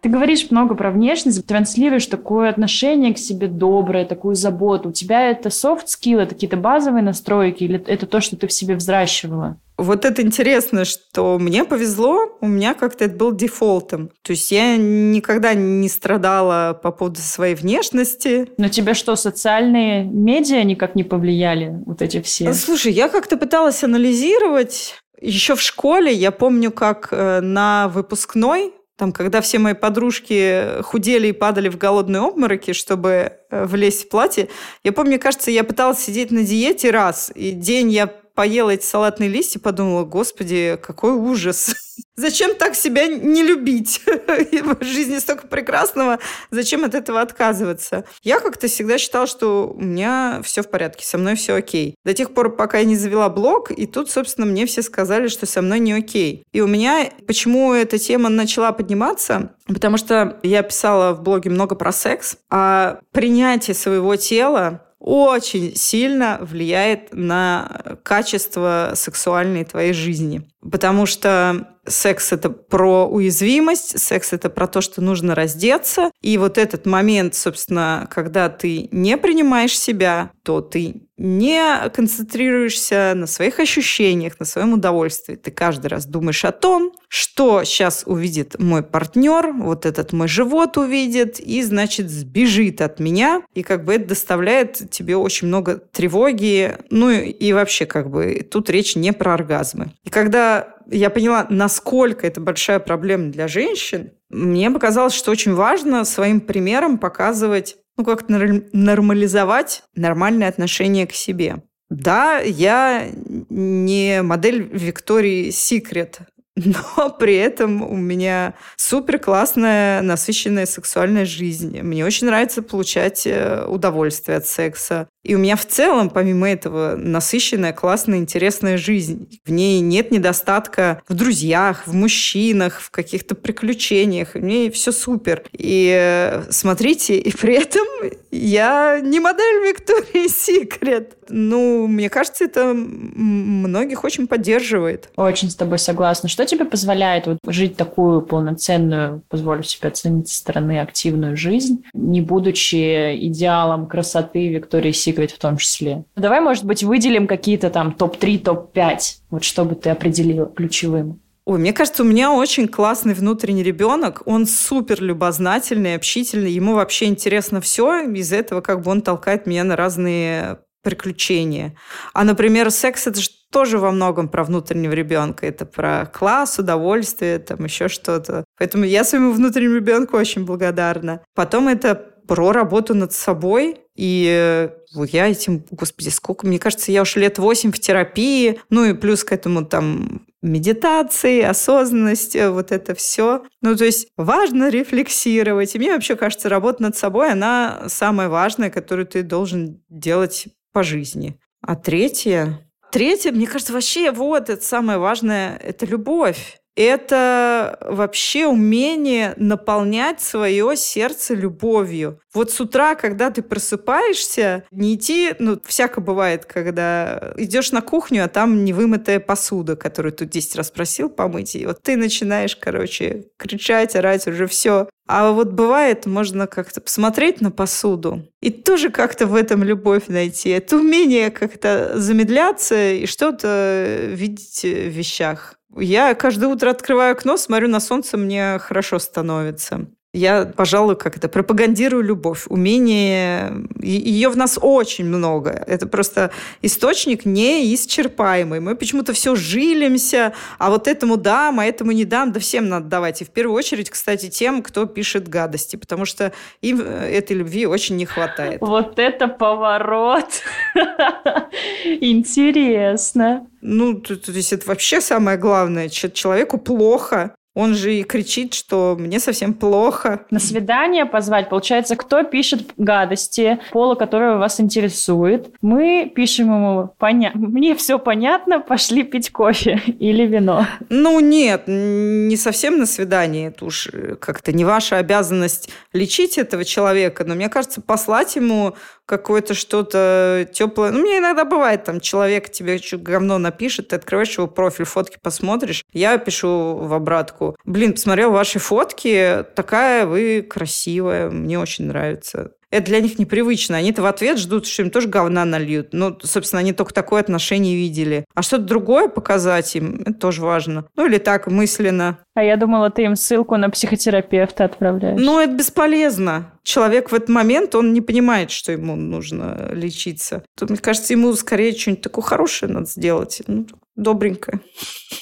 B: Ты говоришь много про внешность, транслируешь такое отношение к себе доброе, такую заботу. У тебя это soft skill, это какие-то базовые настройки или это то, что ты в себе взращивала?
A: Вот это интересно, что мне повезло, у меня как-то это был дефолтом. То есть я никогда не страдала по поводу своей внешности.
B: Но тебе что, социальные медиа никак не повлияли, вот эти все?
A: Слушай, я как-то пыталась анализировать. Еще в школе я помню, как э, на выпускной там, когда все мои подружки худели и падали в голодные обмороки, чтобы э, влезть в платье, я помню, кажется, я пыталась сидеть на диете раз, и день я поела эти салатные листья, подумала, господи, какой ужас. (laughs) Зачем так себя не любить? (laughs) В жизни столько прекрасного, зачем от этого отказываться? Я как-то всегда считала, что у меня все в порядке, со мной все окей. До тех пор, пока я не завела блог, и тут, собственно, мне все сказали, что со мной не окей. И у меня, почему эта тема начала подниматься? Потому что я писала в блоге много про секс, а принятие своего тела очень сильно влияет на качество сексуальной твоей жизни. Потому что секс это про уязвимость, секс это про то, что нужно раздеться. И вот этот момент, собственно, когда ты не принимаешь себя, то ты не концентрируешься на своих ощущениях, на своем удовольствии. Ты каждый раз думаешь о том, что сейчас увидит мой партнер, вот этот мой живот увидит, и, значит, сбежит от меня. И как бы это доставляет тебе очень много тревоги. Ну и вообще как бы тут речь не про оргазмы. И когда я поняла, насколько это большая проблема для женщин, мне показалось, что очень важно своим примером показывать, ну, как нормализовать нормальное отношение к себе. Да, я не модель Виктории Секрет, (laughs) но при этом у меня супер классная, насыщенная сексуальная жизнь. Мне очень нравится получать э, удовольствие от секса. И у меня в целом, помимо этого, насыщенная, классная, интересная жизнь. В ней нет недостатка в друзьях, в мужчинах, в каких-то приключениях. В ней все супер. И э, смотрите, и при этом я не модель Виктории Секрет. Ну, мне кажется, это многих очень поддерживает.
B: Очень с тобой согласна. Что тебе позволяет вот жить такую полноценную, позволю себе оценить со стороны, активную жизнь, не будучи идеалом красоты Виктории Секрет? Secret в том числе. Давай, может быть, выделим какие-то там топ-3, топ-5, вот чтобы ты определил ключевым.
A: Ой, мне кажется, у меня очень классный внутренний ребенок. Он супер любознательный, общительный. Ему вообще интересно все. Из этого как бы он толкает меня на разные приключения. А, например, секс это же тоже во многом про внутреннего ребенка. Это про класс, удовольствие, там еще что-то. Поэтому я своему внутреннему ребенку очень благодарна. Потом это про работу над собой. И э, я этим, господи, сколько, мне кажется, я уж лет восемь в терапии, ну и плюс к этому там медитации, осознанность, э, вот это все. Ну, то есть важно рефлексировать. И мне вообще кажется, работа над собой, она самая важная, которую ты должен делать по жизни. А третье, третье, мне кажется, вообще вот это самое важное, это любовь это вообще умение наполнять свое сердце любовью. Вот с утра, когда ты просыпаешься, не идти, ну, всяко бывает, когда идешь на кухню, а там невымытая посуда, которую ты 10 раз просил помыть, и вот ты начинаешь, короче, кричать, орать, уже все. А вот бывает, можно как-то посмотреть на посуду и тоже как-то в этом любовь найти. Это умение как-то замедляться и что-то видеть в вещах. Я каждое утро открываю окно, смотрю на солнце, мне хорошо становится. Я, пожалуй, как это, пропагандирую любовь, умение. Ее в нас очень много. Это просто источник неисчерпаемый. Мы почему-то все жилимся, а вот этому дам, а этому не дам. Да всем надо давать. И в первую очередь, кстати, тем, кто пишет гадости, потому что им э, этой любви очень не хватает.
B: Вот это поворот! (laughs) Интересно.
A: Ну, то, то есть это вообще самое главное. Человеку плохо, он же и кричит, что мне совсем плохо.
B: На свидание позвать, получается, кто пишет гадости, пола которого вас интересует. Мы пишем ему, поня... мне все понятно, пошли пить кофе (laughs) или вино.
A: Ну нет, не совсем на свидание. Это уж как-то не ваша обязанность лечить этого человека, но мне кажется, послать ему какое-то что-то теплое. Ну, мне иногда бывает, там, человек тебе говно напишет, ты открываешь его профиль, фотки посмотришь. Я пишу в обратку. Блин, посмотрел ваши фотки, такая вы красивая, мне очень нравится это для них непривычно. Они-то в ответ ждут, что им тоже говна нальют. Ну, собственно, они только такое отношение видели. А что-то другое показать им, это тоже важно. Ну, или так, мысленно.
B: А я думала, ты им ссылку на психотерапевта отправляешь.
A: Ну, это бесполезно. Человек в этот момент, он не понимает, что ему нужно лечиться. То, мне кажется, ему скорее что-нибудь такое хорошее надо сделать. Ну, добренькое.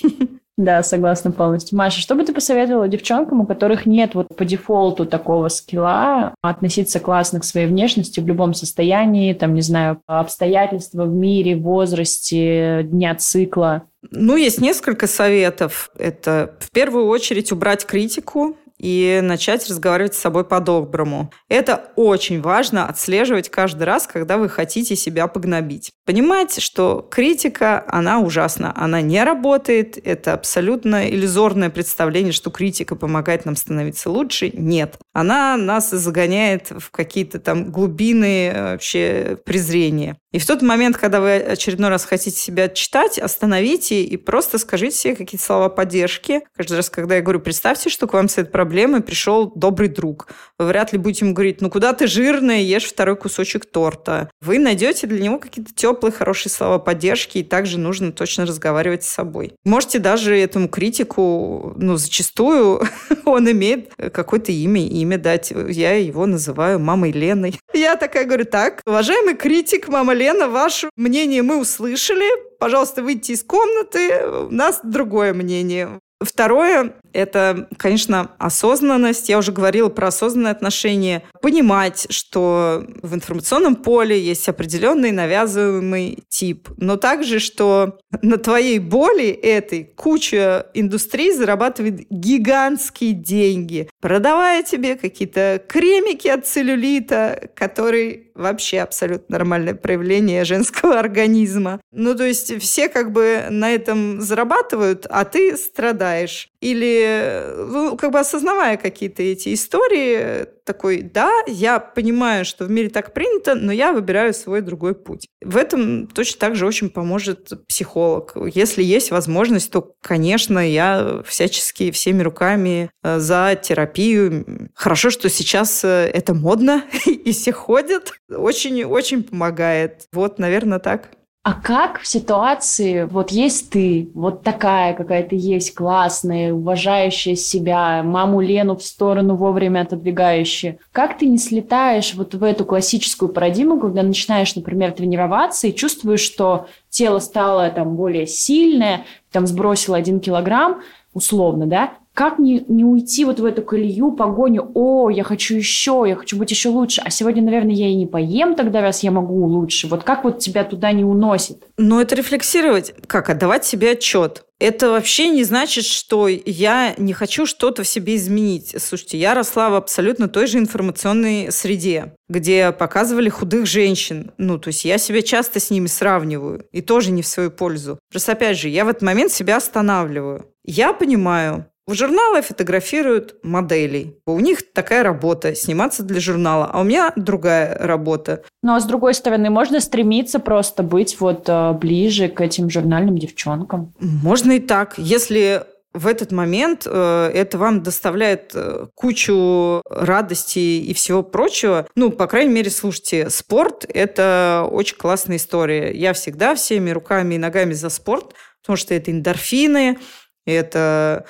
A: (laughs)
B: Да, согласна полностью. Маша, что бы ты посоветовала девчонкам, у которых нет вот по дефолту такого скилла относиться классно к своей внешности в любом состоянии, там, не знаю, обстоятельства в мире, возрасте, дня цикла?
A: Ну, есть несколько советов. Это в первую очередь убрать критику, и начать разговаривать с собой по-доброму. Это очень важно отслеживать каждый раз, когда вы хотите себя погнобить. Понимать, что критика, она ужасна, она не работает, это абсолютно иллюзорное представление, что критика помогает нам становиться лучше. Нет. Она нас загоняет в какие-то там глубины э, вообще презрения. И в тот момент, когда вы очередной раз хотите себя читать, остановите и просто скажите себе какие-то слова поддержки. Каждый раз, когда я говорю, представьте, что к вам с этой проблемой пришел добрый друг. Вы вряд ли будете ему говорить, ну куда ты жирная, ешь второй кусочек торта. Вы найдете для него какие-то теплые, хорошие слова поддержки, и также нужно точно разговаривать с собой. Можете даже этому критику, ну, зачастую (laughs) он имеет какое-то имя, имя дать. Я его называю мамой Леной. Я такая говорю, так, уважаемый критик, мама Лена, ваше мнение мы услышали. Пожалуйста, выйдите из комнаты. У нас другое мнение. Второе – это, конечно, осознанность. Я уже говорила про осознанное отношение. Понимать, что в информационном поле есть определенный навязываемый тип, но также, что на твоей боли этой куча индустрий зарабатывает гигантские деньги, продавая тебе какие-то кремики от целлюлита, которые вообще абсолютно нормальное проявление женского (laughs) организма. Ну, то есть все как бы на этом зарабатывают, а ты страдаешь. Или, ну, как бы осознавая какие-то эти истории, такой, да, я понимаю, что в мире так принято, но я выбираю свой другой путь. В этом точно так же очень поможет психолог. Если есть возможность, то, конечно, я всячески всеми руками э, за терапию. Хорошо, что сейчас э, это модно, (laughs) и все ходят. Очень-очень помогает. Вот, наверное, так.
B: А как в ситуации, вот есть ты, вот такая какая то есть, классная, уважающая себя, маму Лену в сторону вовремя отодвигающая, как ты не слетаешь вот в эту классическую парадигму, когда начинаешь, например, тренироваться и чувствуешь, что тело стало там более сильное, там сбросило один килограмм, условно, да, как не, не уйти вот в эту колею, погоню, о, я хочу еще, я хочу быть еще лучше, а сегодня, наверное, я и не поем тогда, раз я могу лучше. Вот как вот тебя туда не уносит?
A: Ну, это рефлексировать, как отдавать себе отчет. Это вообще не значит, что я не хочу что-то в себе изменить. Слушайте, я росла в абсолютно той же информационной среде, где показывали худых женщин. Ну, то есть я себя часто с ними сравниваю, и тоже не в свою пользу. Просто, опять же, я в этот момент себя останавливаю. Я понимаю, в журналы фотографируют моделей. У них такая работа – сниматься для журнала, а у меня другая работа.
B: Ну, а с другой стороны, можно стремиться просто быть вот э, ближе к этим журнальным девчонкам.
A: Можно и так. Если в этот момент э, это вам доставляет э, кучу радости и всего прочего. Ну, по крайней мере, слушайте, спорт – это очень классная история. Я всегда всеми руками и ногами за спорт, потому что это эндорфины, это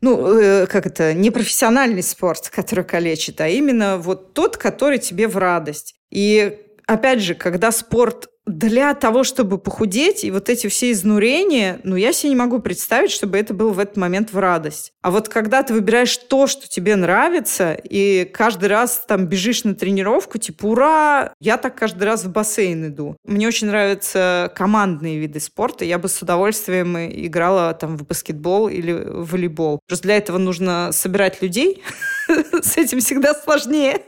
A: ну, э, как это, не профессиональный спорт, (laughs) который калечит, а именно вот тот, который тебе в радость. И опять же, когда спорт для того, чтобы похудеть, и вот эти все изнурения, ну, я себе не могу представить, чтобы это было в этот момент в радость. А вот когда ты выбираешь то, что тебе нравится, и каждый раз там бежишь на тренировку, типа, ура, я так каждый раз в бассейн иду. Мне очень нравятся командные виды спорта. Я бы с удовольствием играла там в баскетбол или в волейбол. Просто для этого нужно собирать людей, (laughs) (laughs) с этим всегда сложнее.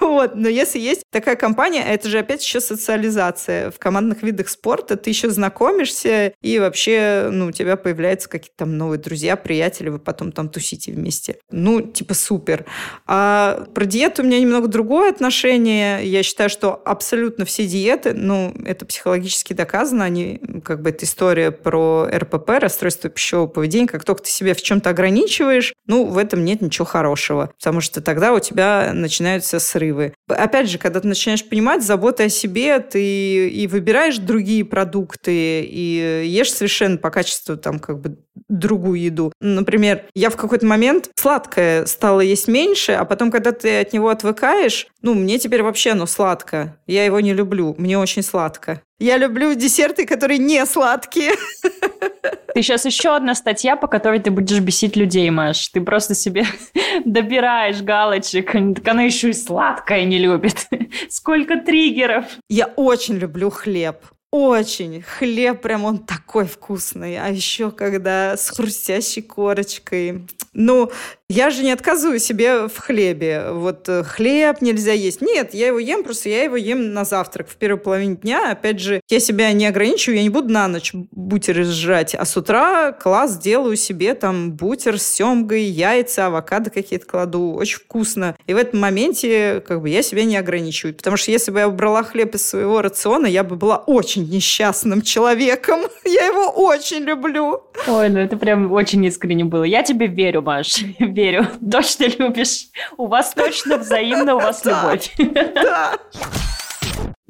A: Вот. Но если есть такая компания, это же опять еще социализация. В командных видах спорта ты еще знакомишься, и вообще ну, у тебя появляются какие-то там новые друзья, приятели, вы потом там тусите вместе. Ну, типа супер. А про диету у меня немного другое отношение. Я считаю, что абсолютно все диеты, ну, это психологически доказано, они, как бы, это история про РПП, расстройство пищевого поведения. Как только ты себя в чем-то ограничиваешь, ну, в этом нет ничего хорошего потому что тогда у тебя начинаются срывы. Опять же, когда ты начинаешь понимать заботу о себе, ты и выбираешь другие продукты, и ешь совершенно по качеству там как бы другую еду. Например, я в какой-то момент сладкое стало есть меньше, а потом, когда ты от него отвыкаешь, ну, мне теперь вообще оно сладко. Я его не люблю, мне очень сладко. Я люблю десерты, которые не сладкие. (laughs)
B: Ты сейчас еще одна статья, по которой ты будешь бесить людей, Маш. Ты просто себе (laughs) добираешь галочек. Так она еще и сладкое не любит. (laughs) Сколько триггеров.
A: Я очень люблю хлеб. Очень. Хлеб прям он такой вкусный. А еще когда с хрустящей корочкой. Ну, я же не отказываю себе в хлебе. Вот э, хлеб нельзя есть. Нет, я его ем, просто я его ем на завтрак в первой половине дня. Опять же, я себя не ограничиваю, я не буду на ночь бутеры сжать. А с утра класс делаю себе там бутер с семгой, яйца, авокадо какие-то кладу. Очень вкусно. И в этом моменте как бы я себя не ограничиваю. Потому что если бы я убрала хлеб из своего рациона, я бы была очень несчастным человеком. (laughs) Я его очень люблю.
B: Ой, ну это прям очень искренне было. Я тебе верю, Маш (laughs) верю. (laughs) Точно любишь. У вас точно взаимно, у вас любовь.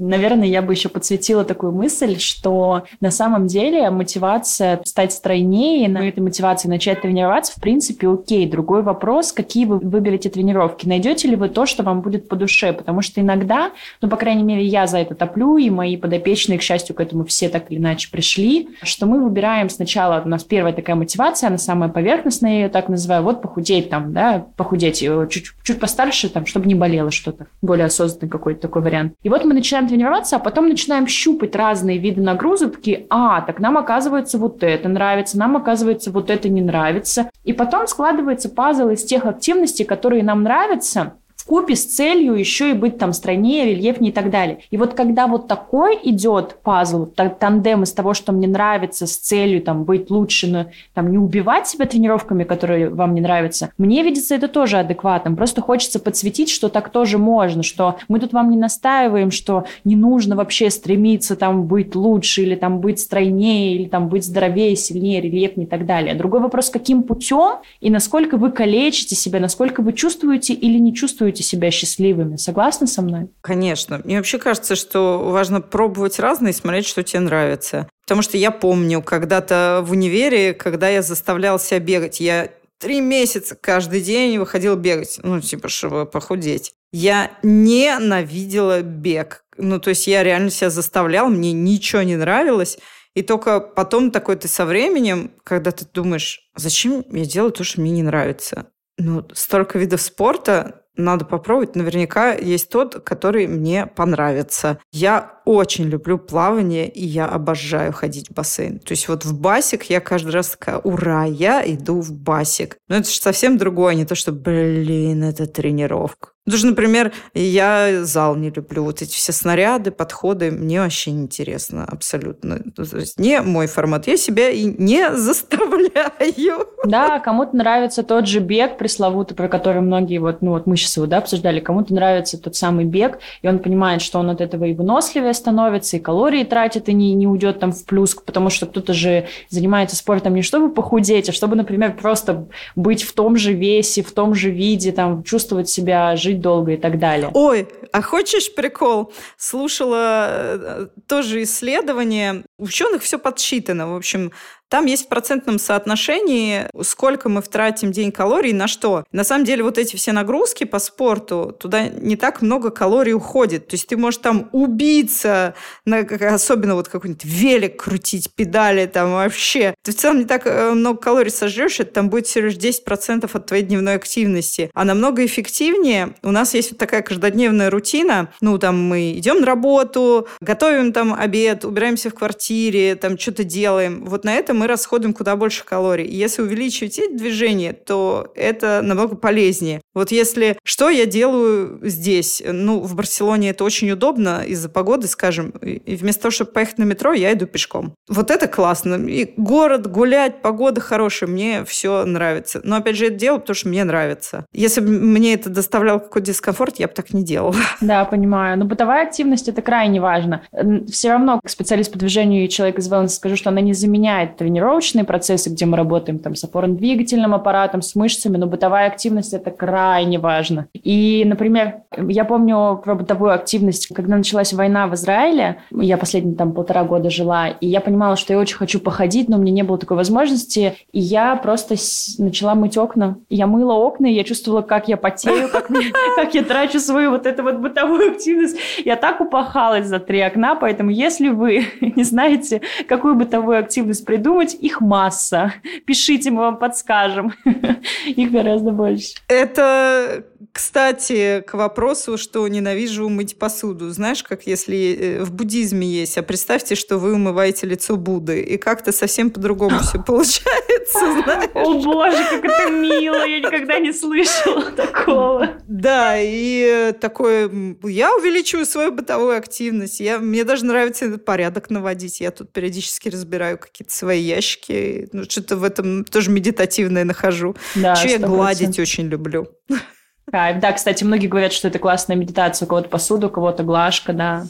B: Наверное, я бы еще подсветила такую мысль, что на самом деле мотивация стать стройнее, на этой мотивации начать тренироваться, в принципе, окей. Другой вопрос, какие вы выберете тренировки. Найдете ли вы то, что вам будет по душе? Потому что иногда, ну, по крайней мере, я за это топлю, и мои подопечные, к счастью, к этому все так или иначе пришли, что мы выбираем сначала, у нас первая такая мотивация, она самая поверхностная, я ее так называю, вот похудеть там, да, похудеть э, чуть, чуть постарше, там, чтобы не болело что-то, более осознанный какой-то такой вариант. И вот мы начинаем тренироваться, а потом начинаем щупать разные виды нагрузок, такие, а, так нам оказывается вот это нравится, нам оказывается вот это не нравится. И потом складывается пазл из тех активностей, которые нам нравятся, в купе с целью еще и быть там стройнее, рельефнее и так далее. И вот когда вот такой идет пазл, тандем из того, что мне нравится, с целью там быть лучше, но там не убивать себя тренировками, которые вам не нравятся, мне видится это тоже адекватным. Просто хочется подсветить, что так тоже можно, что мы тут вам не настаиваем, что не нужно вообще стремиться там быть лучше или там быть стройнее или там быть здоровее, сильнее, рельефнее и так далее. Другой вопрос, каким путем и насколько вы калечите себя, насколько вы чувствуете или не чувствуете чувствуете себя счастливыми. Согласны со мной?
A: Конечно. Мне вообще кажется, что важно пробовать разное и смотреть, что тебе нравится. Потому что я помню когда-то в универе, когда я заставлял себя бегать, я три месяца каждый день выходил бегать, ну, типа, чтобы похудеть. Я ненавидела бег. Ну, то есть я реально себя заставлял, мне ничего не нравилось. И только потом такой ты со временем, когда ты думаешь, зачем я делаю то, что мне не нравится? Ну, столько видов спорта, надо попробовать. Наверняка есть тот, который мне понравится. Я очень люблю плавание, и я обожаю ходить в бассейн. То есть вот в басик я каждый раз такая, ура, я иду в басик. Но это же совсем другое, не то, что, блин, это тренировка. Даже, например, я зал не люблю. Вот эти все снаряды, подходы, мне вообще не интересно абсолютно. То есть не мой формат. Я себя и не (laughs) заставляю.
B: Да, кому-то нравится тот же бег пресловутый, про который многие, вот, ну вот мы сейчас его да, обсуждали, кому-то нравится тот самый бег, и он понимает, что он от этого и выносливее становится, и калории тратит, и не, не уйдет там в плюс, потому что кто-то же занимается спортом не чтобы похудеть, а чтобы, например, просто быть в том же весе, в том же виде, там, чувствовать себя, жить долго и так далее.
A: Ой, а хочешь прикол? Слушала э, тоже исследование. Ученых все подсчитано. В общем, там есть в процентном соотношении, сколько мы тратим день калорий на что. На самом деле вот эти все нагрузки по спорту, туда не так много калорий уходит. То есть ты можешь там убиться, на, особенно вот какой-нибудь велик крутить, педали там вообще. Ты в целом не так э, много калорий сожрешь, это там будет всего лишь 10% от твоей дневной активности. А намного эффективнее у нас есть вот такая каждодневная рутина. Ну, там мы идем на работу, готовим там обед, убираемся в квартире, там что-то делаем. Вот на этом мы расходуем куда больше калорий. И если увеличивать эти движения, то это намного полезнее. Вот если... Что я делаю здесь? Ну, в Барселоне это очень удобно из-за погоды, скажем. И вместо того, чтобы поехать на метро, я иду пешком. Вот это классно. И город, гулять, погода хорошая, мне все нравится. Но, опять же, это делаю, потому что мне нравится. Если бы мне это доставляло какой-то дискомфорт, я бы так не делала. (laughs)
B: Да, понимаю. Но бытовая активность – это крайне важно. Все равно, специалист по движению и человек из wellness, скажу, что она не заменяет тренировочные процессы, где мы работаем там с опорно-двигательным аппаратом, с мышцами, но бытовая активность – это крайне важно. И, например, я помню про бытовую активность, когда началась война в Израиле, я последние там полтора года жила, и я понимала, что я очень хочу походить, но мне не было такой возможности, и я просто начала мыть окна. Я мыла окна, и я чувствовала, как я потею, как, мне, (laughs) как я трачу свою вот эту вот бытовую активность. Я так упахалась за три окна, поэтому если вы (laughs) не знаете, какую бытовую активность придумать, придумать, их масса. (laughs) Пишите, мы вам подскажем. (laughs) Их гораздо больше.
A: Это, кстати, к вопросу, что ненавижу мыть посуду. Знаешь, как если э, в буддизме есть, а представьте, что вы умываете лицо Будды, и как-то совсем по-другому все (gasps) получается, знаешь?
B: О боже, как это мило! Я никогда не слышала (laughs) такого.
A: Да, и такое, я увеличиваю свою бытовую активность. Я, мне даже нравится этот порядок наводить. Я тут периодически разбираю какие-то свои ящики. Ну, что-то в этом тоже медитативное нахожу. Да, Еще я гладить очень люблю. (laughs)
B: Кайф. Да, кстати, многие говорят, что это классная медитация. У кого-то посуду, у кого-то глажка, да.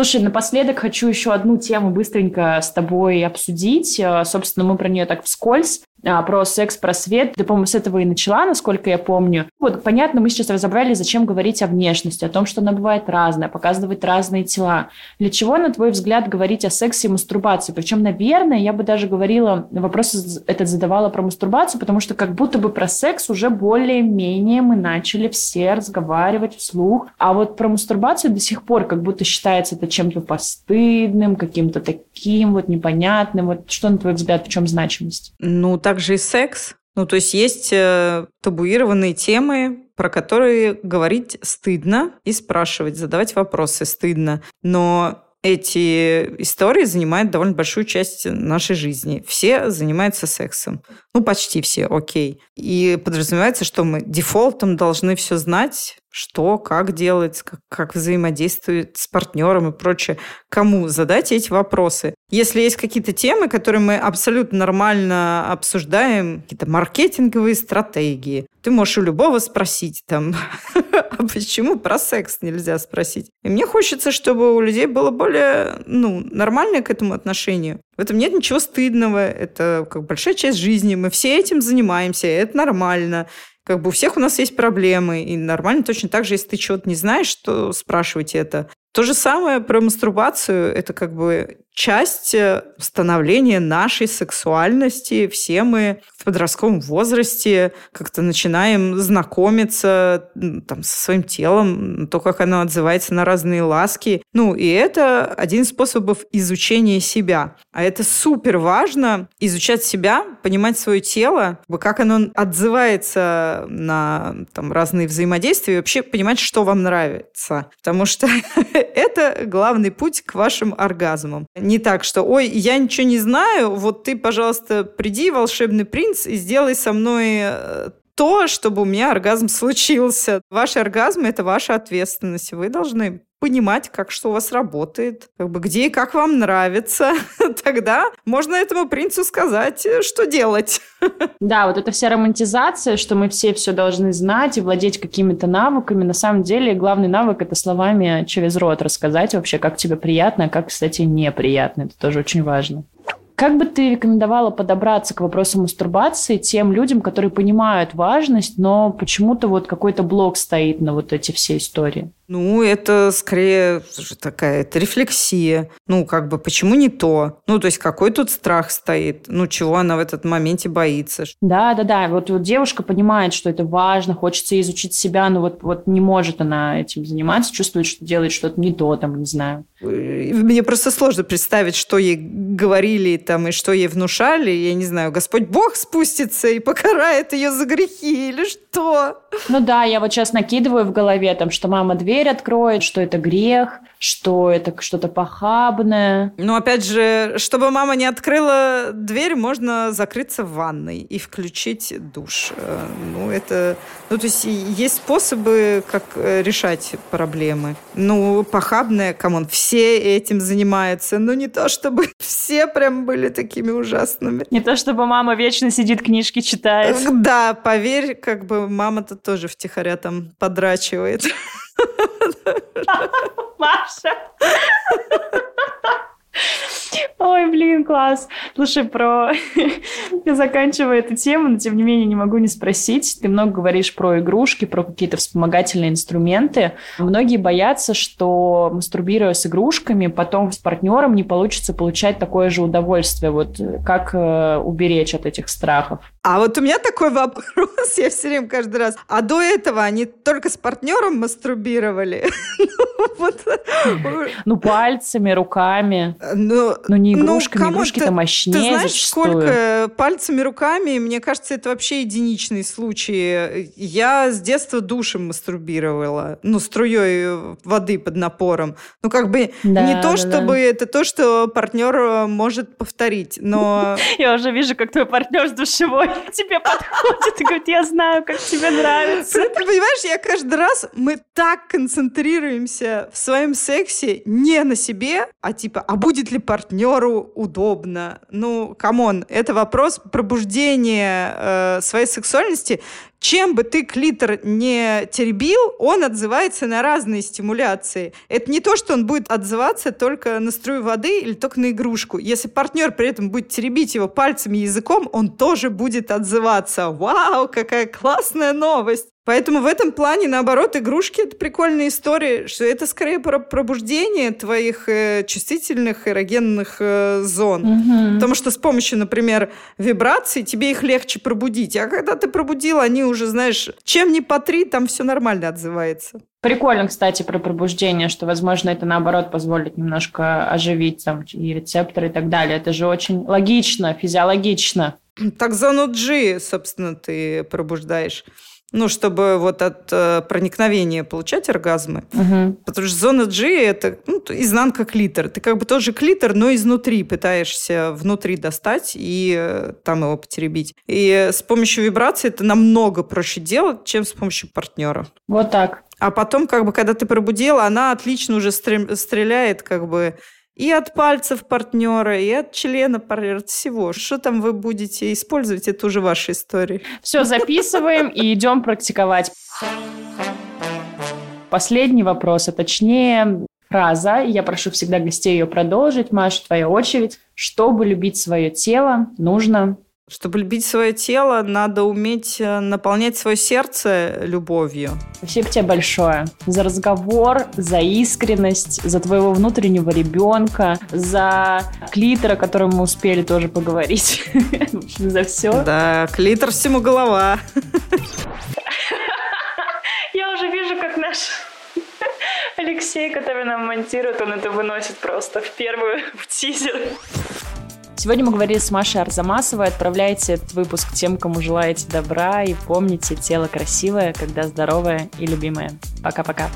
B: Слушай, напоследок хочу еще одну тему быстренько с тобой обсудить. Э, собственно, мы про нее так вскользь. А, про секс, про свет. Ты, по-моему, с этого и начала, насколько я помню. Вот, понятно, мы сейчас разобрали, зачем говорить о внешности, о том, что она бывает разная, показывать разные тела. Для чего, на твой взгляд, говорить о сексе и мастурбации? Причем, наверное, я бы даже говорила, вопрос этот задавала про мастурбацию, потому что как будто бы про секс уже более-менее мы начали все разговаривать вслух. А вот про мастурбацию до сих пор как будто считается это чем-то постыдным, каким-то таким вот непонятным. Вот что, на твой взгляд, в чем значимость?
A: Ну, так также и секс. Ну, то есть есть э, табуированные темы, про которые говорить стыдно и спрашивать, задавать вопросы стыдно. Но эти истории занимают довольно большую часть нашей жизни. Все занимаются сексом. Ну, почти все, окей. И подразумевается, что мы дефолтом должны все знать, что, как делать, как, как взаимодействует с партнером и прочее. Кому задать эти вопросы? Если есть какие-то темы, которые мы абсолютно нормально обсуждаем, какие-то маркетинговые стратегии, ты можешь у любого спросить там, (laughs) (laughs) а почему про секс нельзя спросить? И мне хочется, чтобы у людей было более, ну, нормальное к этому отношение. В этом нет ничего стыдного, это как большая часть жизни, мы все этим занимаемся, это нормально. Как бы у всех у нас есть проблемы, и нормально точно так же, если ты чего-то не знаешь, то спрашивайте это. То же самое про мастурбацию, это как бы часть э, становления нашей сексуальности. Все мы в подростковом возрасте как-то начинаем знакомиться там, со своим телом, то, как оно отзывается на разные ласки. Ну, и это один из способов изучения себя. А это супер важно изучать себя, понимать свое тело, как оно отзывается на там, разные взаимодействия, и вообще понимать, что вам нравится. Потому что (laughs) это главный путь к вашим оргазмам. Не так, что, ой, я ничего не знаю, вот ты, пожалуйста, приди, волшебный принц, и сделай со мной э, то, чтобы у меня оргазм (laughs) случился. Ваш оргазм – это ваша ответственность. Вы должны понимать, как что у вас работает, как бы где и как вам нравится, (laughs) тогда можно этому принцу сказать, э, что делать. (laughs)
B: Да, вот эта вся романтизация, что мы все все должны знать и владеть какими-то навыками. На самом деле главный навык – это словами через рот рассказать вообще, как тебе приятно, а как, кстати, неприятно. Это тоже очень важно. Как бы ты рекомендовала подобраться к вопросу мастурбации тем людям, которые понимают важность, но почему-то вот какой-то блок стоит на вот эти все истории?
A: Ну, это скорее такая это рефлексия. Ну, как бы, почему не то? Ну, то есть, какой тут страх стоит? Ну, чего она в этот моменте боится?
B: Да, да, да. Вот, вот девушка понимает, что это важно, хочется изучить себя, но вот, вот не может она этим заниматься, чувствует, что делает что-то не то, там, не знаю.
A: Мне просто сложно представить, что ей говорили там и что ей внушали. Я не знаю, Господь Бог спустится и покарает ее за грехи или что?
B: Ну да, я вот сейчас накидываю в голове, там, что мама дверь откроет, что это грех, что это что-то похабное.
A: Ну, опять же, чтобы мама не открыла дверь, можно закрыться в ванной и включить душ. Э, ну, это... Ну, то есть есть способы, как э, решать проблемы. Ну, похабное, come on, все этим занимаются. Ну, не то, чтобы (laughs) все прям были такими ужасными.
B: Не то, чтобы мама вечно сидит, книжки читает.
A: Да, поверь, как бы мама-то тоже втихаря там подрачивает. (laughs)
B: Маша. Ой, блин, класс. Слушай, про... (laughs) Я заканчиваю эту тему, но тем не менее не могу не спросить. Ты много говоришь про игрушки, про какие-то вспомогательные инструменты. Многие боятся, что мастурбируя с игрушками, потом с партнером не получится получать такое же удовольствие. Вот как э, уберечь от этих страхов?
A: А вот у меня такой (laughs) вопрос, я все время каждый раз. А до этого они только с партнером мастурбировали? (laughs)
B: Ну, ну, пальцами, руками. Ну, ну не ну, игрушками, ну, игрушки-то мощнее Ты знаешь,
A: зачастую. сколько пальцами, руками, мне кажется, это вообще единичный случай. Я с детства душем мастурбировала, ну, струей воды под напором. Ну, как бы да, не то, да, чтобы да. это то, что партнер э, может повторить, но... (laughs)
B: Я уже вижу, как твой партнер с душевой (laughs) тебе подходит и говорит, я знаю, как тебе нравится.
A: Ты понимаешь, я каждый раз, мы так концентрируемся в своем сексе не на себе, а типа, а будет ли партнеру удобно? Ну, come on, это вопрос пробуждения э, своей сексуальности чем бы ты клитор не теребил, он отзывается на разные стимуляции. Это не то, что он будет отзываться только на струю воды или только на игрушку. Если партнер при этом будет теребить его пальцами и языком, он тоже будет отзываться. Вау, какая классная новость! Поэтому в этом плане, наоборот, игрушки — это прикольная история, что это скорее про пробуждение твоих э, чувствительных эрогенных э, зон. Угу. Потому что с помощью, например, вибраций тебе их легче пробудить. А когда ты пробудил, они уже, знаешь, чем не по три, там все нормально отзывается.
B: Прикольно, кстати, про пробуждение, что, возможно, это, наоборот, позволит немножко оживить там и рецепторы и так далее. Это же очень логично, физиологично.
A: Так зону G, собственно, ты пробуждаешь. Ну, чтобы вот от э, проникновения получать оргазмы. Угу. Потому что зона G – это ну, изнанка клитор. Ты как бы тоже клитор, но изнутри пытаешься внутри достать и э, там его потеребить. И с помощью вибрации это намного проще делать, чем с помощью партнера.
B: Вот так.
A: А потом, как бы, когда ты пробудила, она отлично уже стреляет, как бы, и от пальцев партнера, и от члена партнера, от всего. Что там вы будете использовать, это уже ваша история.
B: Все, записываем и идем практиковать. Последний вопрос, а точнее фраза, я прошу всегда гостей ее продолжить. Маша, твоя очередь. Чтобы любить свое тело, нужно
A: Чтобы любить свое тело, надо уметь э, наполнять свое сердце любовью.
B: Спасибо тебе большое за разговор, за искренность, за твоего внутреннего ребенка, за клитор, о котором мы успели тоже поговорить. (laughs) За все.
A: Да, клитор всему голова. (laughs)
B: Я уже вижу, как наш (laughs) Алексей, который нам монтирует, он это выносит просто в первую, в тизер. Сегодня мы говорили с Машей Арзамасовой. Отправляйте этот выпуск тем, кому желаете добра. И помните, тело красивое, когда здоровое и любимое. Пока-пока.